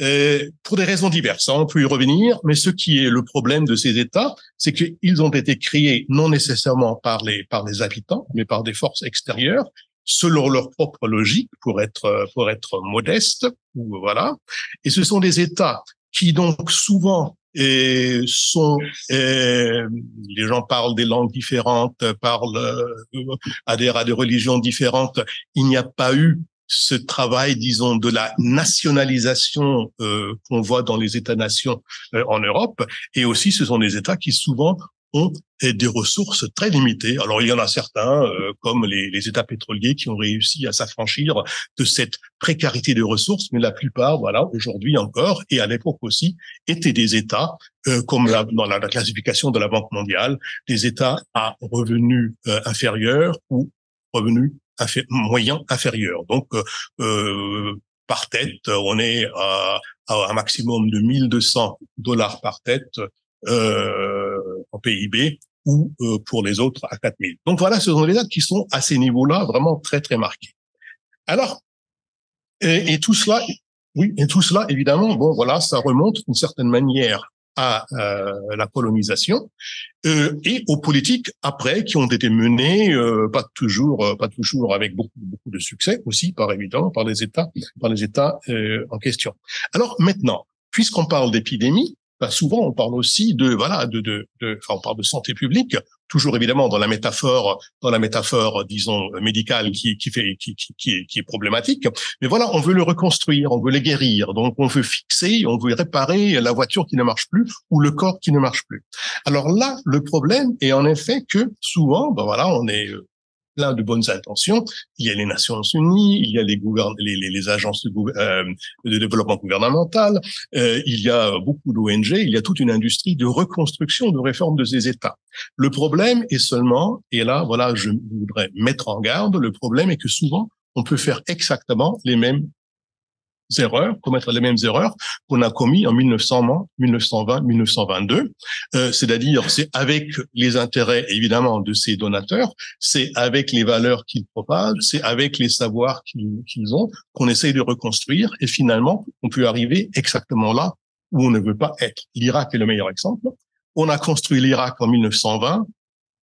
Euh, pour des raisons diverses, hein, on peut y revenir, mais ce qui est le problème de ces États, c'est qu'ils ont été créés non nécessairement par les par les habitants, mais par des forces extérieures, selon leur propre logique, pour être pour être modeste, ou voilà. Et ce sont des États qui donc souvent et sont les gens parlent des langues différentes, parlent euh, adhèrent à des religions différentes. Il n'y a pas eu ce travail, disons, de la nationalisation euh, qu'on voit dans les États-nations euh, en Europe, et aussi ce sont des États qui souvent ont des ressources très limitées. Alors il y en a certains, euh, comme les, les, États pétroliers, qui ont réussi à s'affranchir de cette précarité de ressources, mais la plupart, voilà, aujourd'hui encore, et à l'époque aussi, étaient des États, euh, comme la, dans la, classification de la Banque mondiale, des États à revenus euh, inférieurs ou revenus moyen inférieur. Donc, euh, euh, par tête, on est à, un maximum de 1200 dollars par tête euh, en PIB ou pour les autres à 4000. Donc voilà, ce sont des dates qui sont à ces niveaux-là vraiment très très marqués. Alors, et, tout cela, oui, et tout cela évidemment, bon voilà, ça remonte d'une certaine manière à euh, la colonisation euh, et aux politiques après qui ont été menées euh, pas toujours pas toujours avec beaucoup beaucoup de succès aussi par évident par les États par les États en question. Alors maintenant, puisqu'on parle d'épidémie, bah, souvent on parle aussi de voilà de, de, de enfin on parle de santé publique toujours évidemment dans la métaphore dans la métaphore disons médicale qui qui fait qui qui, est, qui est problématique. Mais voilà on veut le reconstruire on veut le guérir. Donc on veut fixer on veut réparer la voiture qui ne marche plus ou le corps qui ne marche plus. Alors là le problème est en effet que souvent ben voilà on est plein de bonnes intentions. Il y a les Nations Unies, il y a les, les, les, agences de, euh, de, développement gouvernemental, euh, il y a beaucoup d'ONG, il y a toute une industrie de reconstruction, de réforme de ces États. Le problème est seulement, et là, voilà, je voudrais mettre en garde, le problème est que souvent, on peut faire exactement les mêmes erreurs, commettre les mêmes erreurs qu'on a commis en 1920, 1920, 1922. Euh, C'est-à-dire, c'est avec les intérêts évidemment de ces donateurs, c'est avec les valeurs qu'ils propagent, c'est avec les savoirs qu'ils ont qu'on essaye de reconstruire. Et finalement, on peut arriver exactement là où on ne veut pas être. L'Irak est le meilleur exemple. On a construit l'Irak en 1920.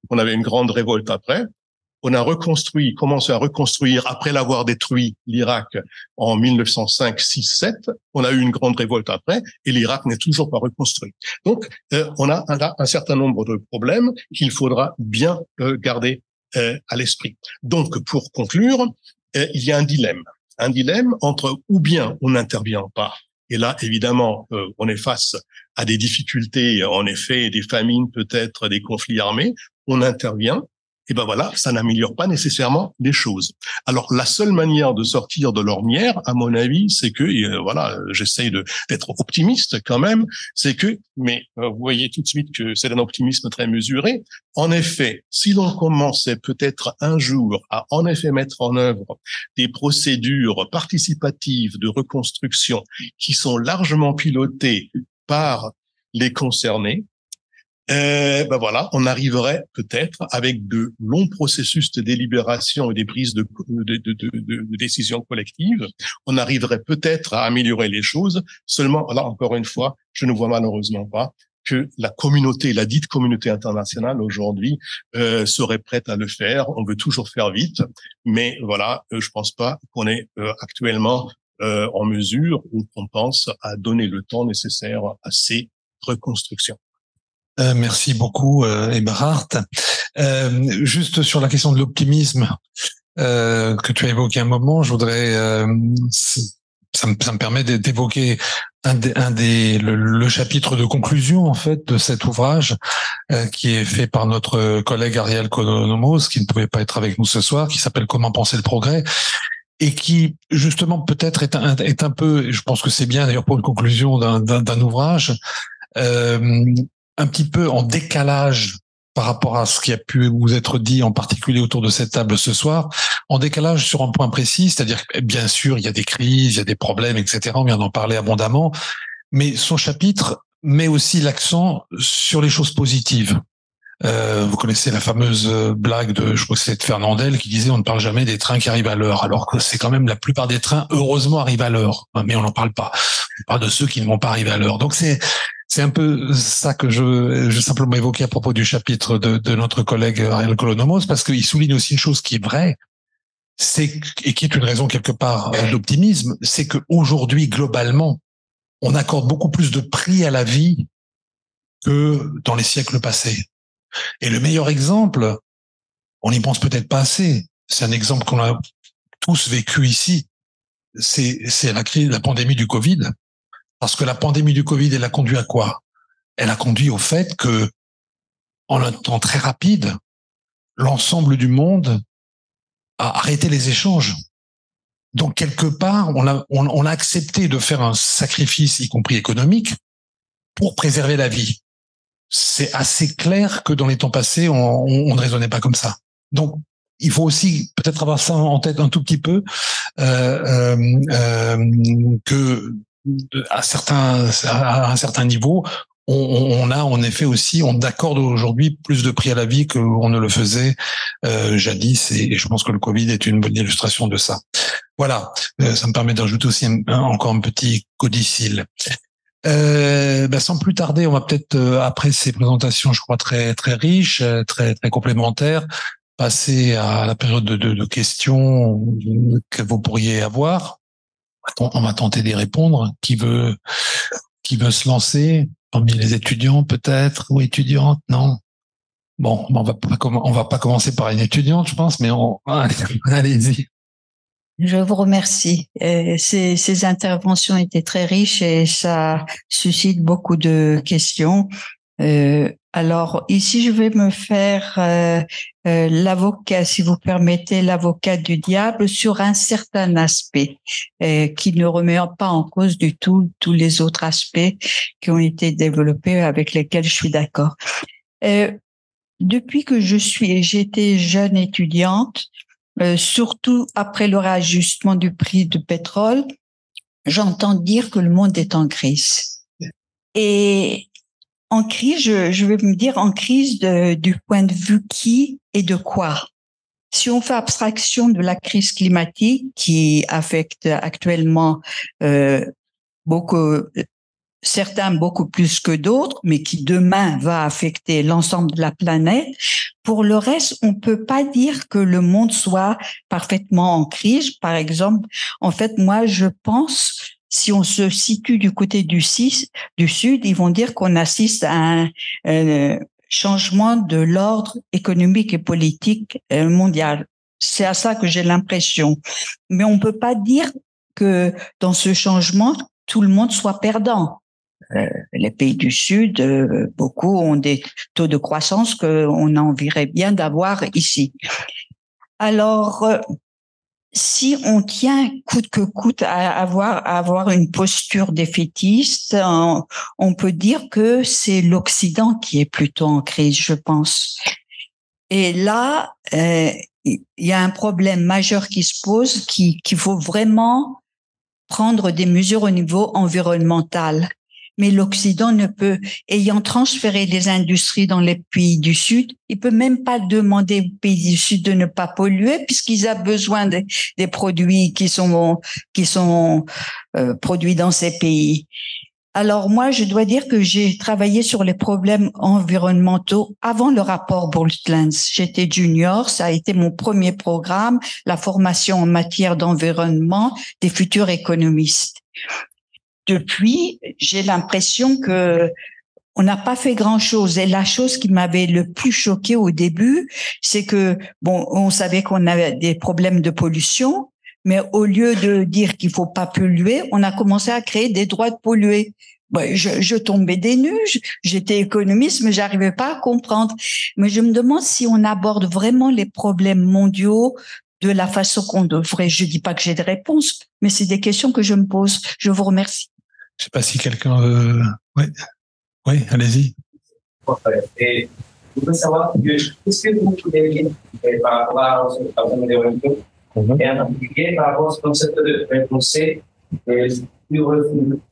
On avait une grande révolte après on a reconstruit, commencé à reconstruire après l'avoir détruit l'Irak en 1905, 6, 7. On a eu une grande révolte après et l'Irak n'est toujours pas reconstruit. Donc, euh, on a un, certain nombre de problèmes qu'il faudra bien euh, garder euh, à l'esprit. Donc, pour conclure, il y a un dilemme, un dilemme entre ou bien on n'intervient pas. Et là, évidemment, on est face à des difficultés, en effet, des famines, peut-être des conflits armés. On intervient, et ben voilà, ça n'améliore pas nécessairement les choses. Alors la seule manière de sortir de l'ornière, à mon avis, c'est que euh, voilà, j'essaye de d'être optimiste quand même, c'est que mais euh, vous voyez tout de suite que c'est un optimisme très mesuré. En effet, si l'on commençait peut-être un jour à en effet mettre en œuvre des procédures participatives de reconstruction qui sont largement pilotées par les concernés, euh, ben voilà, on arriverait peut-être avec de longs processus de délibération et des prises de, de, de, de décisions collectives, on arriverait peut-être à améliorer les choses. Seulement, là encore une fois, je ne vois malheureusement pas que la communauté, la dite communauté internationale aujourd'hui euh, serait prête à le faire. On veut toujours faire vite, mais voilà, euh, je pense pas qu'on est euh, actuellement euh, en mesure ou qu'on pense à donner le temps nécessaire à ces reconstructions. Euh, merci beaucoup, euh, Eberhard. Euh, juste sur la question de l'optimisme euh, que tu as évoqué un moment, je voudrais, euh, ça me, ça, me, permet d'évoquer un des, un des le, le, chapitre de conclusion en fait de cet ouvrage qui est fait par notre collègue Ariel Konomos, qui ne pouvait pas être avec nous ce soir, qui s'appelle Comment penser le progrès et qui justement peut-être est un, est un peu, je pense que c'est bien d'ailleurs pour une conclusion d'un ouvrage, euh, un petit peu en décalage par rapport à ce qui a pu vous être dit, en particulier autour de cette table ce soir, en décalage sur un point précis, c'est-à-dire bien sûr, il y a des crises, il y a des problèmes, etc. On vient d'en parler abondamment, mais son chapitre met aussi l'accent sur les choses positives. Euh, vous connaissez la fameuse blague de, je crois que c'est de Fernandel qui disait on ne parle jamais des trains qui arrivent à l'heure, alors que c'est quand même la plupart des trains heureusement arrivent à l'heure, mais on n'en parle pas. On parle de ceux qui ne vont pas arriver à l'heure. Donc c'est c'est un peu ça que je, je simplement évoquer à propos du chapitre de, notre collègue Ariel Colonomos, parce qu'il souligne aussi une chose qui est vraie, c'est et qui est une raison quelque part d'optimisme, c'est que aujourd'hui globalement, on accorde beaucoup plus de prix à la vie que dans les siècles passés. Et le meilleur exemple, on n'y pense peut-être pas assez. C'est un exemple qu'on a tous vécu ici. C'est c'est la crise, la pandémie du Covid. Parce que la pandémie du Covid, elle a conduit à quoi? Elle a conduit au fait que, en un temps très rapide, l'ensemble du monde a arrêté les échanges. Donc quelque part, on a, on, a accepté de faire un sacrifice, y compris économique, pour préserver la vie. C'est assez clair que dans les temps passés, on, on, ne raisonnait pas comme ça. Donc il faut aussi peut-être avoir ça en tête un tout petit peu euh, euh, euh que à certains à un certain niveau, on, on, a en effet aussi, on accorde aujourd'hui plus de prix à la vie qu'on ne le faisait euh, jadis, et, je pense que le Covid est une bonne illustration de ça. Voilà, euh, ça me permet d'ajouter aussi encore un petit codicile. Euh, ben sans plus tarder, on va peut-être euh, après ces présentations, je crois très très riches, euh, très très complémentaires, passer à la période de, de, de questions que vous pourriez avoir on va tenter d'y répondre. Qui veut, qui veut se lancer Parmi les étudiants, peut-être, ou étudiantes, non Bon, on va pas, va pas commencer par une étudiante, je pense, mais *laughs* allez-y. Je vous remercie. Ces, ces, interventions étaient très riches et ça suscite beaucoup de questions. Euh, alors ici, je vais me faire euh, euh, l'avocat, si vous permettez, l'avocat du diable sur un certain aspect euh, qui ne remet pas en cause du tout tous les autres aspects qui ont été développés avec lesquels je suis d'accord. Euh, depuis que je suis, j'étais jeune étudiante, euh, surtout après le réajustement du prix du pétrole, j'entends dire que le monde est en crise. Et en crise, je, je, vais me dire en crise de, du point de vue qui et de quoi. Si on fait abstraction de la crise climatique qui affecte actuellement euh, beaucoup, certains beaucoup plus que d'autres, mais qui demain va affecter l'ensemble de la planète. Pour le reste, on peut pas dire que le monde soit parfaitement en crise. Par exemple, en fait, moi, je pense si on se situe du côté du, du sud, ils vont dire qu'on assiste à un euh, changement de l'ordre économique et politique euh, mondial. C'est à ça que j'ai l'impression. Mais on peut pas dire que dans ce changement, tout le monde soit perdant. les pays du Sud, beaucoup ont des taux de croissance qu'on envirait bien d'avoir ici. Alors, si on tient coûte que coûte à avoir, avoir une posture défaitiste, on peut dire que c'est l'Occident qui est plutôt en crise, je pense. Et là, euh, il y a un problème majeur qui se pose, qu'il faut vraiment prendre des mesures au niveau environnemental mais l'Occident ne peut, ayant transféré des industries dans les pays du Sud, il peut même pas demander aux pays du Sud de ne pas polluer puisqu'ils ont besoin des produits qui sont qui sont euh, produits dans ces pays. Alors moi, je dois dire que j'ai travaillé sur les problèmes environnementaux avant le rapport Brundtland. J'étais junior, ça a été mon premier programme, la formation en matière d'environnement des futurs économistes depuis, j'ai l'impression que on n'a pas fait grand chose. Et la chose qui m'avait le plus choqué au début, c'est que bon, on savait qu'on avait des problèmes de pollution, mais au lieu de dire qu'il faut pas polluer, on a commencé à créer des droits de polluer. je, je, tombais des nues, j'étais économiste, mais j'arrivais pas à comprendre. Mais je me demande si on aborde vraiment les problèmes mondiaux de la façon qu'on devrait. Je dis pas que j'ai des réponses, mais c'est des questions que je me pose. Je vous remercie. Je sais pas si quelqu'un veut. Oui, oui, allez-y. Et je voudrais savoir qu'est-ce que vous pouvez dire par rapport à et en particulier par rapport au concept de le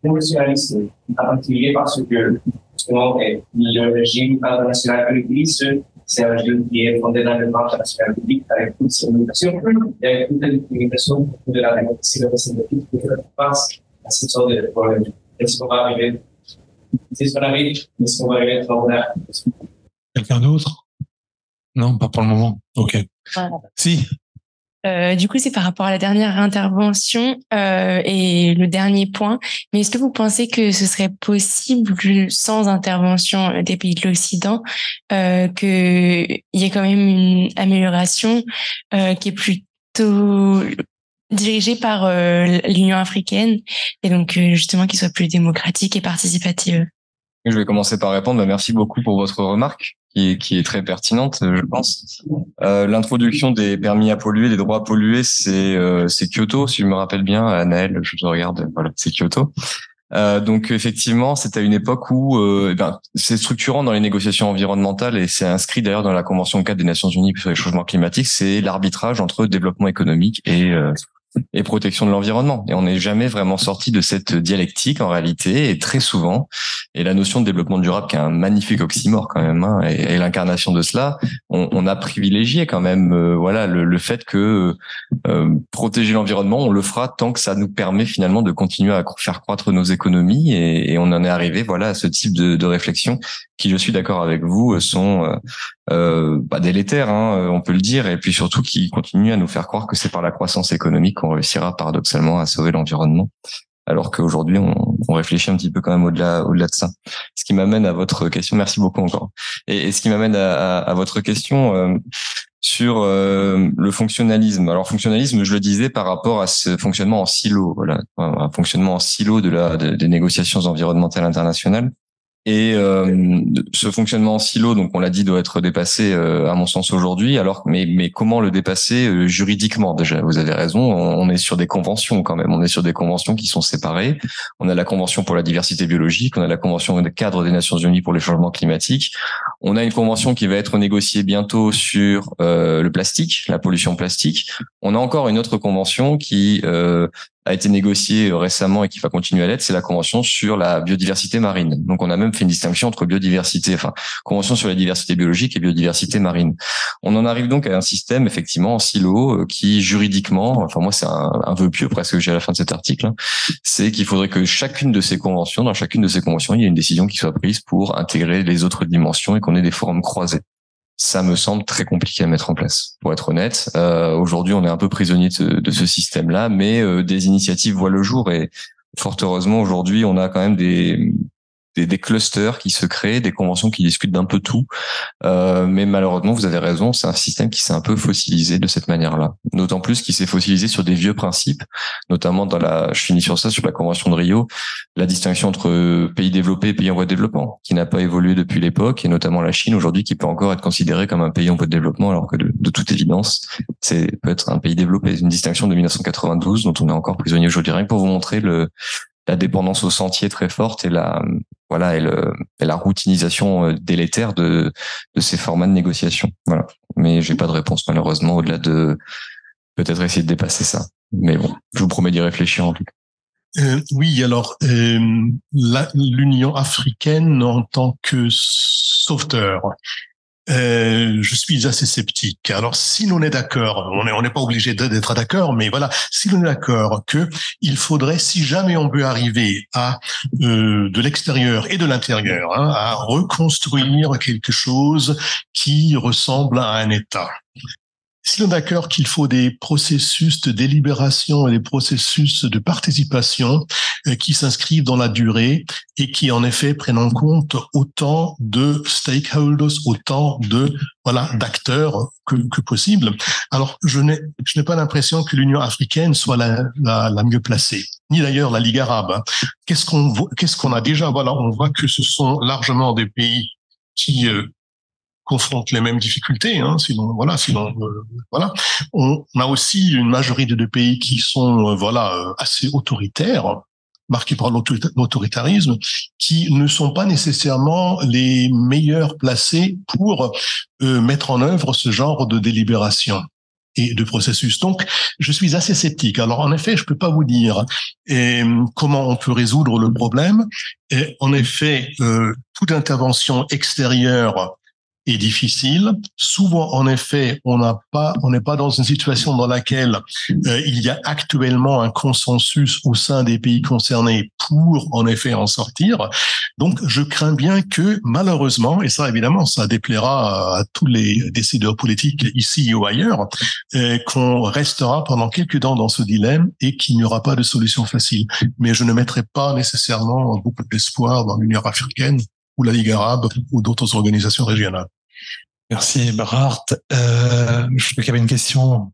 fonctionnalisme, en particulier parce que justement le régime international c'est un régime qui est fondé dans le droit international public avec toutes ses limitations et avec toutes les limitations de la démocratie représentative qui passe le problème. Est-ce qu'on va arriver C'est ce qu'on arrive, est-ce qu'on va arriver à Quelqu'un d'autre? Non, pas pour le moment. Ok. Voilà. Si. Euh, du coup, c'est par rapport à la dernière intervention euh, et le dernier point. Mais est-ce que vous pensez que ce serait possible, sans intervention des pays de l'Occident, euh, qu'il y ait quand même une amélioration euh, qui est plutôt dirigé par euh, l'Union africaine et donc euh, justement qu'il soit plus démocratique et participative. Je vais commencer par répondre. Bah, merci beaucoup pour votre remarque qui est, très pertinente, je pense. Euh, L'introduction des permis à polluer, des droits à polluer, c'est Kyoto, si je me rappelle bien. Anaël, je te regarde. Voilà, c'est Kyoto. Donc effectivement, c'est à une époque où eh ben, c'est structurant dans les négociations environnementales et c'est inscrit d'ailleurs dans la Convention 4 des Nations Unies sur les changements climatiques, c'est l'arbitrage entre développement économique et et protection de l'environnement. Et on n'est jamais vraiment sorti de cette dialectique en réalité, et très souvent. Et la notion de développement durable, qui est un magnifique oxymore quand même, hein, et, l'incarnation de cela, on, on, a privilégié quand même, euh, voilà, le, le, fait que euh, protéger l'environnement, on le fera tant que ça nous permet finalement de continuer à faire croître nos économies. Et, et on en est arrivé, voilà, à ce type de, de réflexion qui, je suis d'accord avec vous, sont euh, euh, bah, délétères, hein, on peut le dire, et puis surtout qui continuent à nous faire croire que c'est par la croissance économique qu'on réussira paradoxalement à sauver l'environnement, alors qu'aujourd'hui on, on, réfléchit un petit peu quand même au-delà au-delà de ça. Ce qui m'amène à votre question, merci beaucoup encore, et, et ce qui m'amène à, à, à, votre question euh, sur euh, le fonctionnalisme. Alors fonctionnalisme, je le disais par rapport à ce fonctionnement en silo, voilà, un fonctionnement en silo de la des négociations environnementales internationales. Et euh, ce fonctionnement en silo, donc on l'a dit, doit être dépassé euh, à mon sens aujourd'hui. Alors, mais mais comment le dépasser euh, juridiquement déjà? Vous avez raison. On, est sur des conventions quand même. On est sur des conventions qui sont séparées. On a la convention pour la diversité biologique. On a la convention de cadre des Nations Unies pour les changements climatiques. On a une convention qui va être négociée bientôt sur le plastique, la pollution plastique. On a encore une autre convention qui a été négocié euh, récemment et qui va continuer à l'être, c'est la convention sur la biodiversité marine. Donc on a même fait une distinction entre biodiversité, enfin convention sur la diversité biologique et biodiversité marine. On en arrive donc à un système effectivement en silo euh, qui juridiquement, enfin moi c'est un, vœu pieux presque que j'ai à la fin de cet article, hein, c'est qu'il faudrait que chacune de ces conventions, dans chacune de ces conventions, il y ait une décision qui soit prise pour intégrer les autres dimensions et qu'on ait des forums croisés ça me semble très compliqué à mettre en place. Pour être honnête, euh, aujourd'hui, on est un peu prisonnier de, ce système-là, mais euh, des initiatives voient le jour et fort heureusement, aujourd'hui, on a quand même des des, clusters qui se créent, des conventions qui discutent d'un peu tout. Euh, mais malheureusement, vous avez raison, c'est un système qui s'est un peu fossilisé de cette manière-là. D'autant plus qu'il s'est fossilisé sur des vieux principes, notamment dans la, je finis sur ça, sur la convention de Rio, la distinction entre pays développés et pays en voie de développement, qui n'a pas évolué depuis l'époque, et notamment la Chine aujourd'hui, qui peut encore être considérée comme un pays en voie de développement, alors que de, de toute évidence, c'est peut être un pays développé. Une distinction de 1992 dont on est encore prisonnier aujourd'hui. Rien que pour vous montrer le la dépendance au sentier très forte et la voilà le, la routinisation euh, délétère de de ces formats de négociation. Voilà. Mais j'ai pas de réponse malheureusement au-delà de peut-être essayer de dépasser ça. Mais bon, je vous promets d'y réfléchir en tout cas. Euh, oui, alors euh, l'Union africaine en tant que sauveteur euh, je suis assez sceptique. Alors, si l'on est d'accord, on n'est pas obligé d'être d'accord, mais voilà, si l'on est d'accord que il faudrait, si jamais on veut arriver à euh, de l'extérieur et de l'intérieur, hein, à reconstruire quelque chose qui ressemble à un État, si l'on est d'accord qu'il faut des processus de délibération et des processus de participation euh, qui s'inscrivent dans la durée et qui en effet prennent en compte autant de stakeholders, autant de voilà d'acteurs que, que, possible. Alors je n'ai je n'ai pas l'impression que l'Union africaine soit la, la, la mieux placée, ni d'ailleurs la Ligue arabe. Hein. Qu'est-ce qu'on qu'est-ce qu'on a déjà? Voilà, on voit que ce sont largement des pays qui euh, confrontent les mêmes difficultés. Hein, sinon, voilà, sinon, euh, voilà. On, a aussi une majorité de pays qui sont, euh, voilà, euh, assez autoritaires, marqués par l'autoritarisme, qui ne sont pas nécessairement les meilleurs placés pour mettre en œuvre ce genre de délibération et de processus. Donc, je suis assez sceptique. Alors, en effet, je peux pas vous dire et, comment on peut résoudre le problème. Et, en effet, toute intervention extérieure est difficile. Souvent, en effet, on n'a pas, on n'est pas dans une situation dans laquelle euh, il y a actuellement un consensus au sein des pays concernés pour, en effet, en sortir. Donc, je crains bien que, malheureusement, et ça, évidemment, ça déplaira à tous les décideurs politiques ici ou ailleurs, euh, qu'on restera pendant quelques temps dans ce dilemme et qu'il n'y aura pas de solution facile. Mais je ne mettrai pas nécessairement beaucoup d'espoir dans l'Union africaine ou la Ligue arabe ou d'autres organisations régionales. Merci Barhart. Euh, je crois qu'il y avait une question,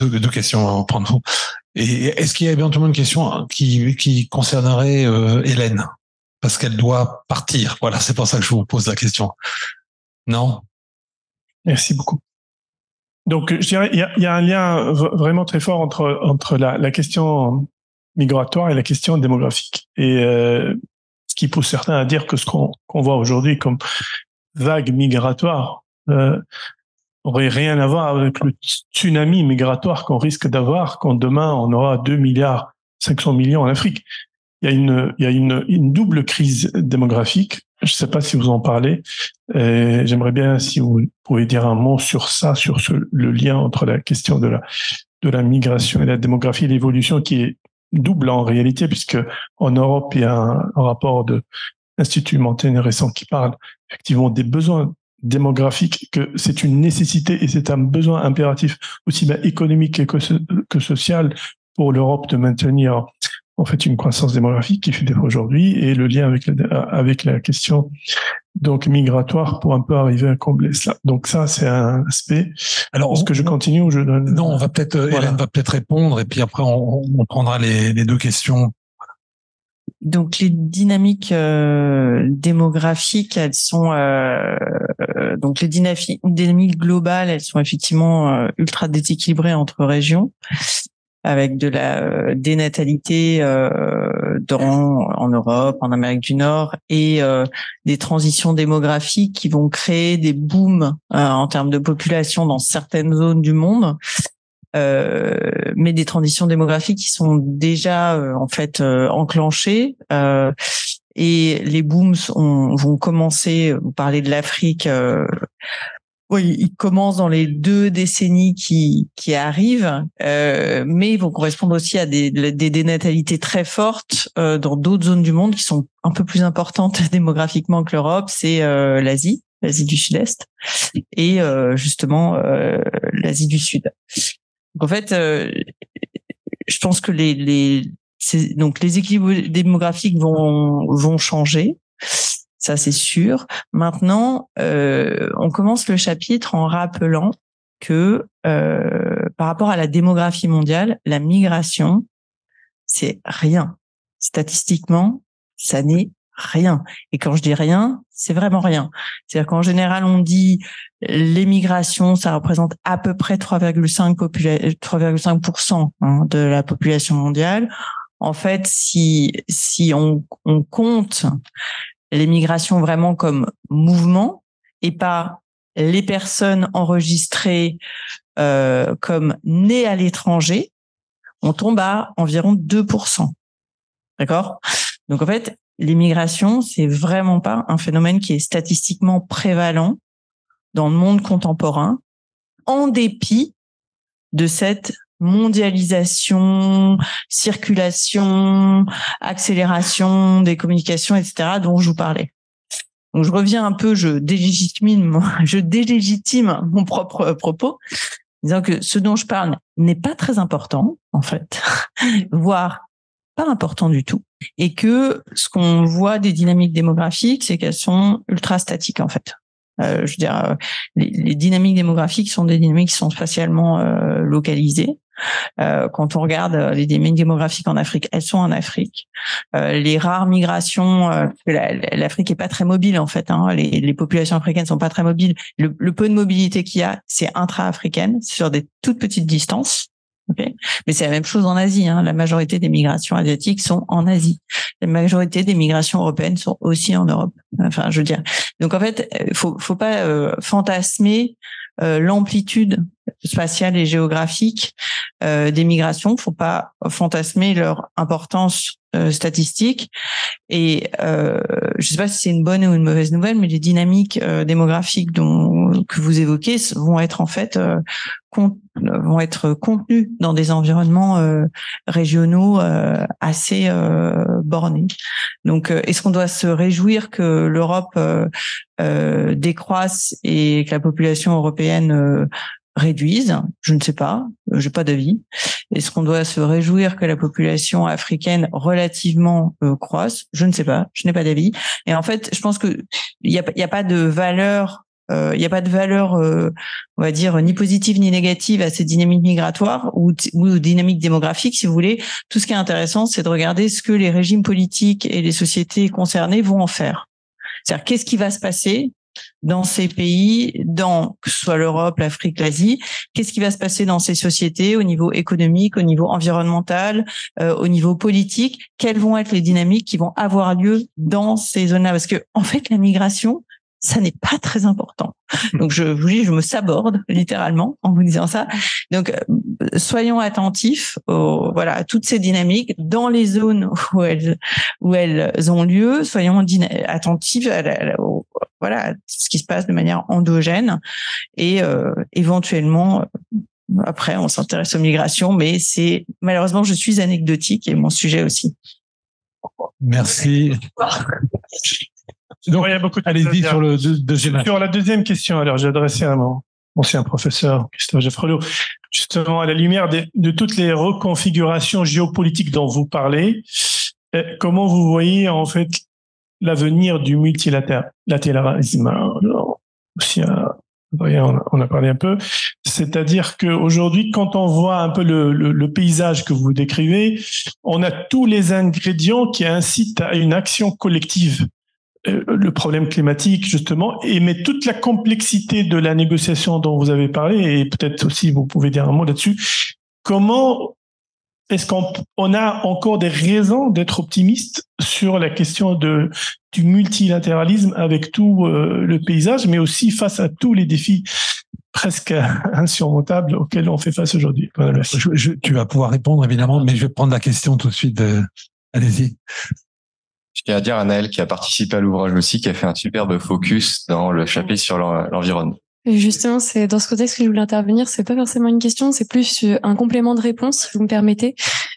deux, deux questions, pardon. Et est-ce qu'il y a éventuellement une question qui, qui concernerait euh, Hélène? Parce qu'elle doit partir. Voilà, c'est pour ça que je vous pose la question. Non? Merci beaucoup. Donc, je dirais, il y a, y a un lien vraiment très fort entre, entre la, la question migratoire et la question démographique. Et euh, ce qui pousse certains à dire que ce qu'on voit aujourd'hui comme vague migratoire euh, aurait rien à voir avec le tsunami migratoire qu'on risque d'avoir quand demain on aura 2 milliards 500 millions en Afrique. Il y a une, il y a une, une double crise démographique. Je ne sais pas si vous en parlez. J'aimerais bien si vous pouvez dire un mot sur ça, sur ce, le lien entre la question de la, de la migration et la démographie, l'évolution qui est double en réalité, puisque en Europe, il y a un, rapport de l'Institut Montaigne récent qui parle effectivement des besoins démographiques, que c'est une nécessité et c'est un besoin impératif aussi bien économique que, que social pour l'Europe de maintenir en fait une croissance démographique qui fait aujourd'hui et le lien avec la, avec la question donc migratoire pour un peu arriver à combler cela. Donc ça c'est un aspect. Alors est-ce que je continue ou je donne? Non, on va peut-être Hélène va peut-être répondre et puis après on, on prendra les, les, deux questions. Donc les dynamiques euh, démographiques, elles sont euh, donc les dynamiques globales, elles sont effectivement euh, ultra déséquilibrées entre régions avec de la euh, dénatalité euh, dans, en Europe, en Amérique du Nord, et euh, des transitions démographiques qui vont créer des booms euh, en termes de population dans certaines zones du monde. Euh, mais des transitions démographiques qui sont déjà en fait enclenchées et les booms vont commencer. Vous parlez de l'Afrique oui, ils commencent dans les deux décennies qui, qui arrivent, euh, mais ils vont correspondre aussi à des, des dénatalités très fortes euh, dans d'autres zones du monde qui sont un peu plus importantes *laughs* démographiquement que l'Europe. C'est euh, l'Asie, l'Asie du Sud-Est, et euh, justement euh, l'Asie du Sud. Donc, en fait, euh, je pense que les, les donc les équilibres démographiques vont vont changer Ça, c'est sûr. Maintenant, euh, on commence le chapitre en rappelant que euh, par rapport à la démographie mondiale, la migration, c'est rien. Statistiquement, ça n'est rien. Et quand je dis rien, c'est vraiment rien. C'est-à-dire qu'en général, on dit l'émigration, ça représente à peu près 3,5 3,5% hein, de la population mondiale. En fait, si si on, on compte l'émigration vraiment comme mouvement et pas les personnes enregistrées euh, comme nées à l'étranger, on tombe à environ 2%. D'accord? Donc en fait, l'immigration, c'est vraiment pas un phénomène qui est statistiquement prévalent dans le monde contemporain, en dépit de cette mondialisation, circulation, accélération des communications, etc., dont je vous parlais. Donc je reviens un peu, je délégitime, *laughs* je délégitime mon propre propos, disant que ce dont je parle n'est pas très important, en fait, *laughs* voire pas important du tout, et que ce qu'on voit des dynamiques démographiques, c'est qu'elles sont ultra statiques, en fait. Euh, je veux dire, euh, les, les, dynamiques démographiques sont des dynamiques qui sont spatialement euh, localisées. Euh, quand on regarde euh, les dynamiques démographiques en Afrique, elles sont en Afrique. Euh, les rares migrations, l'Afrique est pas très mobile en fait. Hein, les, les, populations africaines sont pas très mobiles. Le, le peu de mobilité qu'il y a, c'est intra-africaine, sur des toutes petites distances. Okay Mais c'est la même chose en Asie. Hein. La majorité des migrations asiatiques sont en Asie. La majorité des migrations européennes sont aussi en Europe. Enfin, je veux dire. Donc en fait, faut faut pas euh, fantasmer euh, l'amplitude spatiale et géographique euh, des migrations. Faut pas fantasmer leur importance euh, statistique. Et euh, je sais pas si c'est une bonne ou une mauvaise nouvelle, mais les dynamiques euh, démographiques dont que vous évoquez vont être en fait vont être contenues dans des environnements régionaux assez bornés. Donc, est-ce qu'on doit se réjouir que l'Europe décroisse et que la population européenne réduisent Je ne sais pas, euh, j'ai pas d'avis. Est-ce qu'on doit se réjouir que la population africaine relativement euh, croisse? Je ne sais pas, je n'ai pas d'avis. Et en fait, je pense que il y a, y a pas de valeur euh, il n'y a pas de valeur, euh, on va dire, ni positive ni négative à ces dynamiques migratoires ou, ou dynamiques démographiques, si vous voulez. Tout ce qui est intéressant, c'est de regarder ce que les régimes politiques et les sociétés concernées vont en faire. C'est-à-dire, qu'est-ce qui va se passer dans ces pays, dans que ce soit l'Europe, l'Afrique, l'Asie, qu'est-ce qui va se passer dans ces sociétés au niveau économique, au niveau environnemental, euh, au niveau politique, quelles vont être les dynamiques qui vont avoir lieu dans ces zones-là? Parce que en fait, la migration, ça n'est pas très important. Donc je vous dis, je me saborde littéralement en vous disant ça. Donc euh, soyons attentifs, aux, voilà, à toutes ces dynamiques dans les zones où elles où elles ont lieu. Soyons attentifs à, la, voilà ce qui se passe de manière endogène et euh, éventuellement euh, après on s'intéresse aux migrations, mais c'est malheureusement je suis anecdotique et mon sujet aussi. Merci. *laughs* Donc, il y a beaucoup de allez-y sur le deuxième. Sur la deuxième question, alors j'ai adressé à mon ancien professeur Christophe Geoffrelot, justement à la lumière de, de, toutes les reconfigurations géopolitiques dont vous parlez, euh, comment vous voyez en fait l'avenir du multilatéralisme aussi on a parlé un peu. C'est-à-dire qu'aujourd'hui, quand on voit un peu le, paysage que vous décrivez, on a tous les ingrédients qui incitent à une action collective. Euh, le problème climatique, justement, et mais toute la complexité de la négociation dont vous avez parlé, et peut-être aussi vous pouvez dire un mot là-dessus. Comment est-ce qu'on a encore des raisons d'être optimiste sur la question de, du multilatéralisme avec tout euh, le paysage, mais aussi face à tous les défis presque *laughs* insurmontables auxquels on fait face aujourd'hui? tu vas pouvoir répondre évidemment, mais je vais prendre la question tout de suite. Allez-y. Je tiens à dire à Naël qui a participé à l'ouvrage aussi, qui a fait un superbe focus dans le chapitre sur l'environnement. Justement, c'est dans ce contexte que je voulais intervenir. C'est pas forcément une question, c'est plus euh, un complément de réponse, si vous me permettez.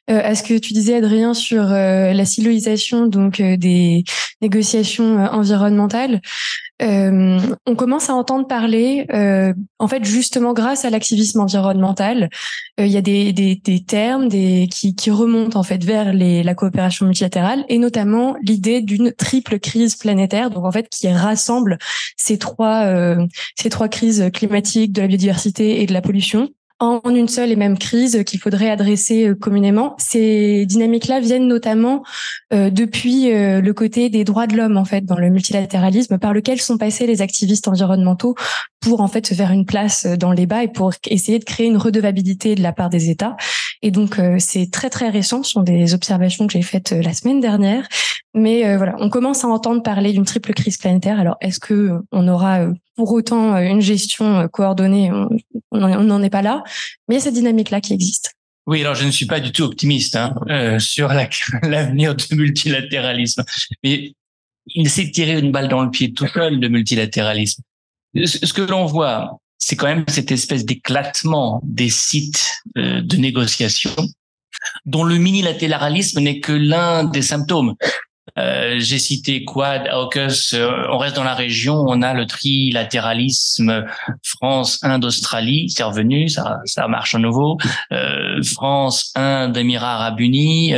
euh, à ce que tu disais, Adrien, sur euh, la siloisation donc euh, des négociations environnementales? On commence à entendre parler, en fait, justement grâce à l'activisme environnemental, il y a des, des, des termes des, qui, qui, remontent en fait vers les, la coopération multilatérale et notamment l'idée d'une triple crise planétaire, donc en fait qui rassemble ces trois ces trois crises climatiques, de la biodiversité et de la pollution en une seule et même crise qu'il faudrait adresser euh, communément. Ces dynamiques-là viennent notamment euh, depuis euh, le côté des droits de l'homme en fait dans le multilatéralisme par lequel sont passés les activistes environnementaux pour en fait se faire une place dans les bas et pour essayer de créer une redevabilité de la part des États. Et donc c'est très très récent, ce sont des observations que j'ai faites la semaine dernière. Mais voilà, on commence à entendre parler d'une triple crise planétaire. Alors est-ce que on aura pour autant euh, une gestion euh, coordonnée, on n'en est pas là, mais il y a cette dynamique-là qui existe. Oui, alors je ne suis pas du tout optimiste hein, euh, sur *laughs* l'avenir du multilatéralisme, mais il s'est tiré une balle dans le pied tout seul, le multilatéralisme. Ce que l'on voit, c'est quand même cette espèce d'éclatement des sites de négociation dont le minilatéralisme n'est que l'un des symptômes. Euh, j'ai cité Quad, AUKUS, euh, on reste dans la région, on a le trilatéralisme France, Inde, Australie, c'est revenu, ça, ça marche à nouveau. Euh, France, Inde, Émirats Arabes Unis,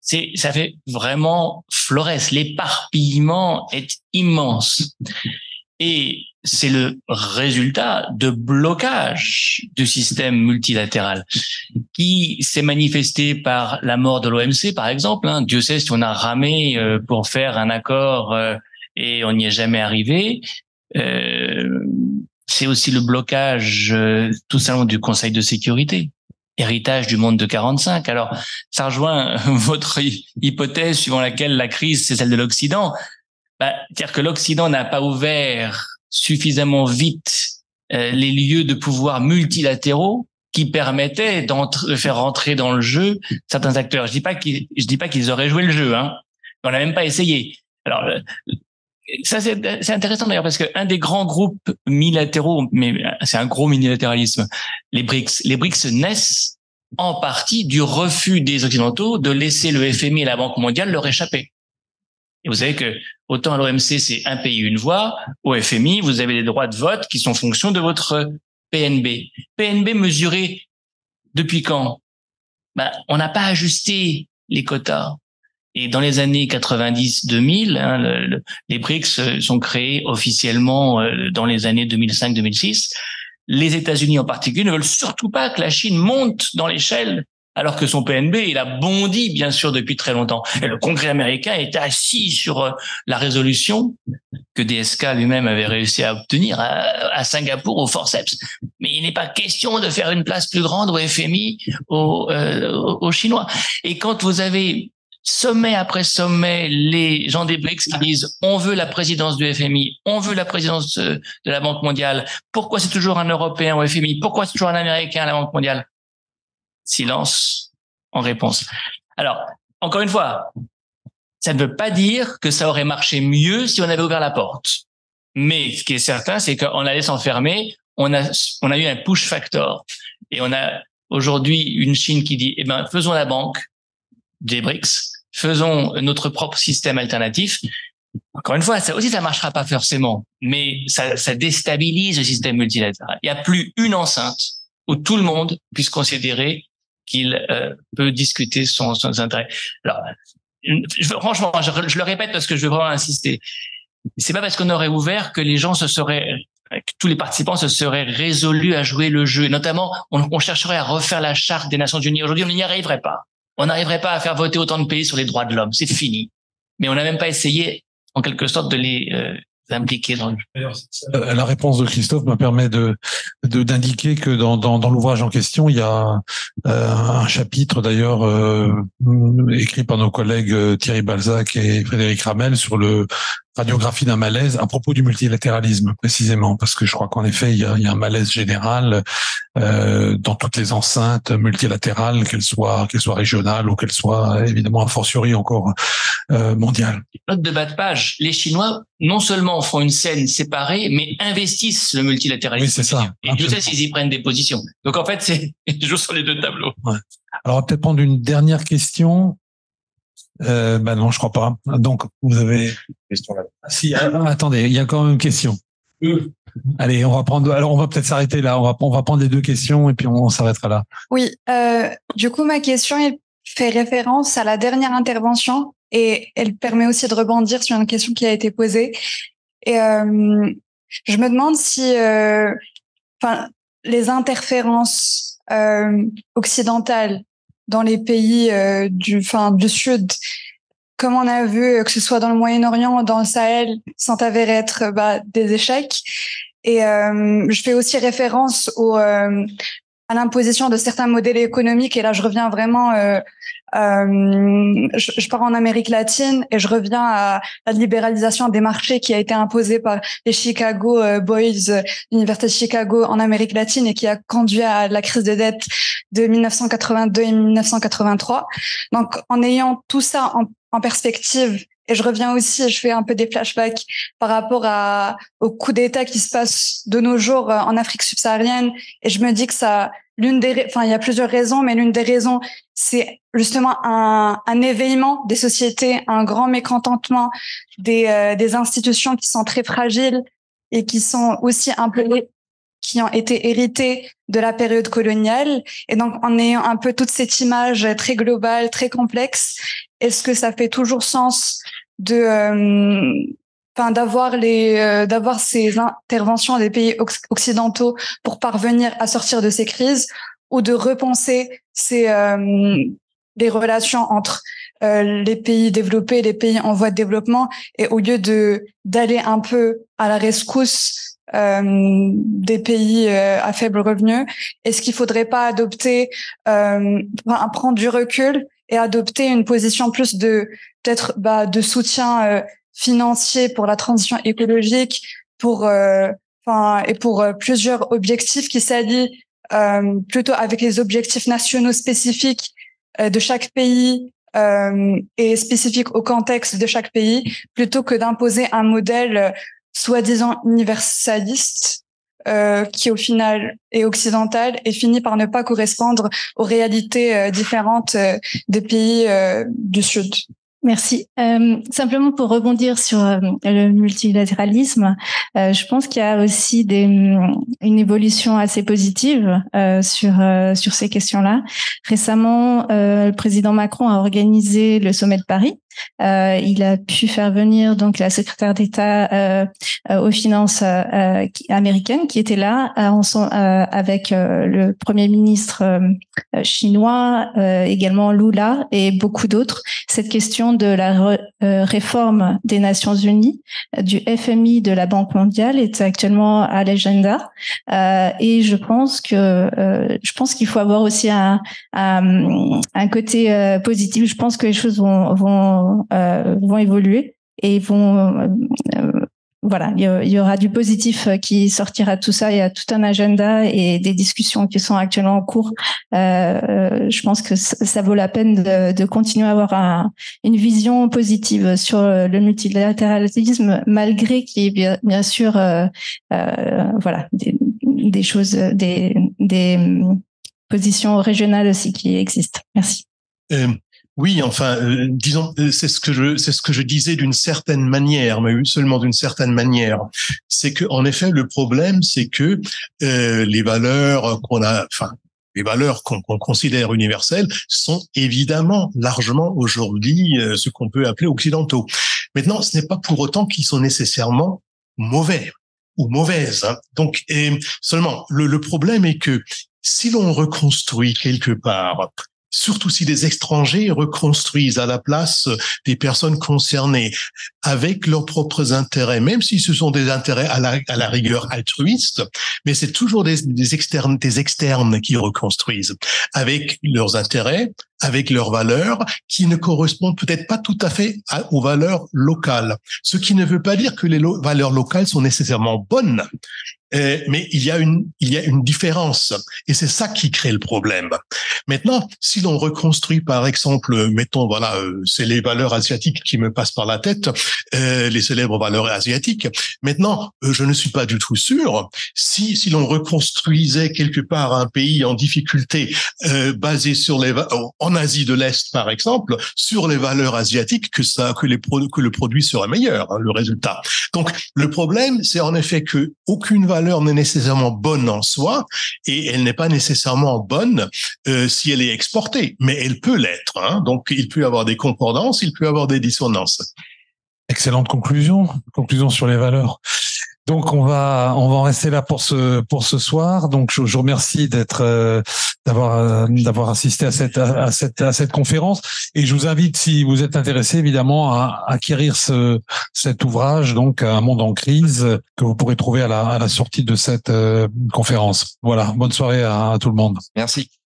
c'est, ça fait vraiment florès. L'éparpillement est immense. Et c'est le résultat de blocage du système multilatéral qui s'est manifesté par la mort de l'OMC, par exemple. Hein. Dieu sait si on a ramé euh, pour faire un accord euh, et on n'y est jamais arrivé. Euh, c'est aussi le blocage tout simplement du Conseil de sécurité héritage du monde de 45. Alors, ça rejoint *laughs* votre hypothèse suivant laquelle la crise, c'est celle de l'Occident. Bah, dire que l'Occident n'a pas ouvert suffisamment vite euh, les lieux de pouvoir multilatéraux qui permettaient de faire rentrer dans le jeu certains acteurs. Je dis pas qu'ils, je dis pas qu'ils auraient joué le jeu, hein. On n'a même pas essayé. Alors, euh, ça c'est, intéressant d'ailleurs parce qu'un des grands groupes multilatéraux, mais c'est un gros multilatéralisme, les BRICS. Les BRICS naissent en partie du refus des Occidentaux de laisser le FMI et la Banque mondiale leur échapper. Et vous savez que autant à l'OMC, c'est un pays, une voix. Au FMI, vous avez des droits de vote qui sont fonction de votre PNB. PNB mesuré depuis quand? Ben, On n'a pas ajusté les quotas. Et dans les années 90-2000, hein, les BRICS sont créés officiellement euh, dans les années 2005-2006. Les États-Unis en particulier ne veulent surtout pas que la Chine monte dans l'échelle alors que son PNB, il a bondi, bien sûr, depuis très longtemps. Et le Congrès américain est assis sur euh, la résolution que DSK lui-même avait réussi à obtenir à, Singapour au forceps. Mais il n'est pas question de faire une place plus grande au FMI, euh, aux, Chinois. Et quand vous avez sommet après sommet les gens des BRICS qui disent on veut la présidence du FMI, on veut la présidence de la Banque mondiale. Pourquoi c'est toujours un Européen au FMI Pourquoi c'est toujours un Américain à la Banque mondiale? Silence en réponse. Alors, encore une fois, ça ne veut pas dire que ça aurait marché mieux si on avait ouvert la porte. Mais ce qui est certain, c'est qu'en la laissant fermer, on a, on a eu un push factor. Et on a aujourd'hui une Chine qui dit, eh ben, faisons la banque des BRICS, faisons notre propre système alternatif. Encore une fois, ça aussi, ça marchera pas forcément, mais ça, ça déstabilise le système multilatéral. Il n'y a plus une enceinte où tout le monde puisse considérer qu'il euh, peut discuter son, son intérêt. Alors, franchement, je, le répète parce que je veux vraiment insister. C'est pas parce qu'on aurait ouvert que les gens se seraient, que tous les participants se seraient résolus à jouer le jeu. notamment, on, on chercherait à refaire la charte des Nations Unies. Aujourd'hui, on n'y arriverait pas. On n'arriverait pas à faire voter autant de pays sur les droits de l'homme. C'est fini. Mais on n'a même pas essayé, en quelque sorte, de les euh, impliqués dans le euh, La réponse de Christophe me permet de d'indiquer que dans, dans, dans l'ouvrage en question, il y a euh, un chapitre d'ailleurs euh, écrit par nos collègues Thierry Balzac et Frédéric Ramel sur le radiographie d'un malaise à propos du multilatéralisme précisément, parce que je crois qu'en effet il y a, il y a un malaise général euh, dans toutes les enceintes multilatérales, qu'elles soient qu'elles soient régionales ou qu'elles soient évidemment a fortiori encore euh, mondiales. Note de bas de page, les Chinois non seulement font une scène séparée, mais investissent le multilatéralisme. Oui, c'est ça. Et Dieu sait s'ils y prennent des positions. Donc en fait, c'est *laughs* ils jouent sur les deux tableaux. Ouais. Alors on va peut-être prendre une dernière question. Euh, ben non, je crois pas. Donc vous avez. Question là. Si, ah, attendez, il y a quand même une question. Allez, on va prendre. Alors, on va peut-être s'arrêter là. On va, on va prendre les deux questions et puis on, on s'arrêtera là. Oui. Euh, du coup, ma question elle fait référence à la dernière intervention et elle permet aussi de rebondir sur une question qui a été posée. Et euh, je me demande si, euh, enfin, les interférences euh, occidentales dans les pays euh, du, enfin, du Sud, comme on a vu, euh, que ce soit dans le Moyen-Orient ou dans le Sahel, sont avérés être bah, des échecs. Et euh, je fais aussi référence euh, à l'imposition de certains modèles économiques. Et là, je reviens vraiment, euh, euh, je, je, pars en Amérique latine et je reviens à la libéralisation des marchés qui a été imposée par les Chicago Boys, l'Université de Chicago en Amérique latine et qui a conduit à la crise de dette de 1982 et 1983. Donc, en ayant tout ça en, en perspective et je reviens aussi, je fais un peu des flashbacks par rapport à, au coup d'État qui se passe de nos jours en Afrique subsaharienne. Et je me dis que ça, l'une des, enfin, il y a plusieurs raisons, mais l'une des raisons, c'est justement un, un éveillement des sociétés, un grand mécontentement des, euh, des institutions qui sont très fragiles et qui sont aussi un peu qui ont été hérités de la période coloniale. Et donc, en ayant un peu toute cette image très globale, très complexe, est-ce que ça fait toujours sens de, euh, enfin, d'avoir les, euh, d'avoir ces interventions des pays occidentaux pour parvenir à sortir de ces crises, ou de repenser ces euh, les relations entre euh, les pays développés les pays en voie de développement, et au lieu de d'aller un peu à la rescousse euh, des pays euh, à faible revenu Est-ce qu'il faudrait pas adopter, prendre du recul et adopter une position plus de peut-être bah, de soutien financier pour la transition écologique, pour euh, enfin et pour euh, plusieurs objectifs qui s'allient plutôt avec les objectifs nationaux spécifiques de chaque pays et spécifiques au contexte de chaque pays, plutôt que d'imposer un modèle soi-disant universaliste euh, qui au final est occidental et finit par ne pas correspondre aux réalités euh, différentes euh, des pays euh, du Sud. Merci. Euh, simplement pour rebondir sur euh, le multilatéralisme, euh, je pense qu'il y a aussi des, une évolution assez positive sur sur ces questions-là. Récemment, le président Macron a organisé le sommet de Paris. Il a pu faire venir donc la secrétaire d'État aux finances américaines qui était là avec le premier ministre chinois, également Lula et beaucoup d'autres. Cette question de la euh, réforme des Nations Unies, du FMI, de la Banque mondiale est actuellement à l'agenda. Euh, et je pense que euh, je pense qu'il faut avoir aussi un, côté positif. Je pense que les choses vont vont évoluer et vont voilà, il y aura du positif euh, qui sortira de tout ça. Il y a tout un agenda et des discussions qui sont actuellement en cours. Euh, je pense que ça vaut la peine de, continuer à avoir un, une vision positive sur le multilatéralisme, malgré qu'il y ait bien, sûr, euh, euh, voilà, des, des, choses, des, des positions régionales aussi qui existent. Merci. Oui, enfin, euh, disons, euh, c'est ce que je, c'est ce que je disais d'une certaine manière, mais seulement d'une certaine manière. C'est que, en effet, le problème, c'est que euh, les valeurs qu'on a, enfin, les valeurs qu'on considère universelles sont évidemment largement aujourd'hui euh, ce qu'on peut appeler occidentaux. Maintenant, ce n'est pas pour autant qu'ils sont nécessairement mauvais ou mauvaises. Hein. Donc, et seulement, le, le problème est que si l'on reconstruit quelque part surtout si les étrangers reconstruisent à la place des personnes concernées avec leurs propres intérêts, même si ce sont des intérêts à la, rigueur altruistes, mais c'est toujours des, des, des externes qui reconstruisent avec leurs intérêts, avec leurs valeurs qui ne correspondent peut-être pas tout à fait aux valeurs locales. Ce qui ne veut pas dire que les valeurs locales sont nécessairement bonnes. Euh, mais il y a une il y a une différence et c'est ça qui crée le problème. Maintenant, si l'on reconstruit par exemple, mettons voilà, euh, c'est les valeurs asiatiques qui me passent par la tête, euh, les célèbres valeurs asiatiques. Maintenant, euh, je ne suis pas du tout sûr si si l'on reconstruisait quelque part un pays en difficulté basé sur les en Asie de l'Est par exemple sur les valeurs asiatiques que ça que les que le produit serait meilleur hein, le résultat. Donc le problème c'est en effet que aucune valeur valeur n'est nécessairement bonne en soi et elle n'est pas nécessairement bonne euh, si elle est exportée, mais elle peut l'être. Hein. Donc il peut y avoir des concordances, il peut y avoir des dissonances. Excellente conclusion, conclusion sur les valeurs. Donc on va on va en rester là pour ce pour ce soir. Donc je, vous remercie d'être euh, d'avoir euh, d'avoir assisté à cette à cette à cette conférence et je vous invite si vous êtes intéressé évidemment à acquérir ce cet ouvrage donc un monde en crise que vous pourrez trouver à la à la sortie de cette euh, conférence. Voilà, bonne soirée à tout le monde. Merci.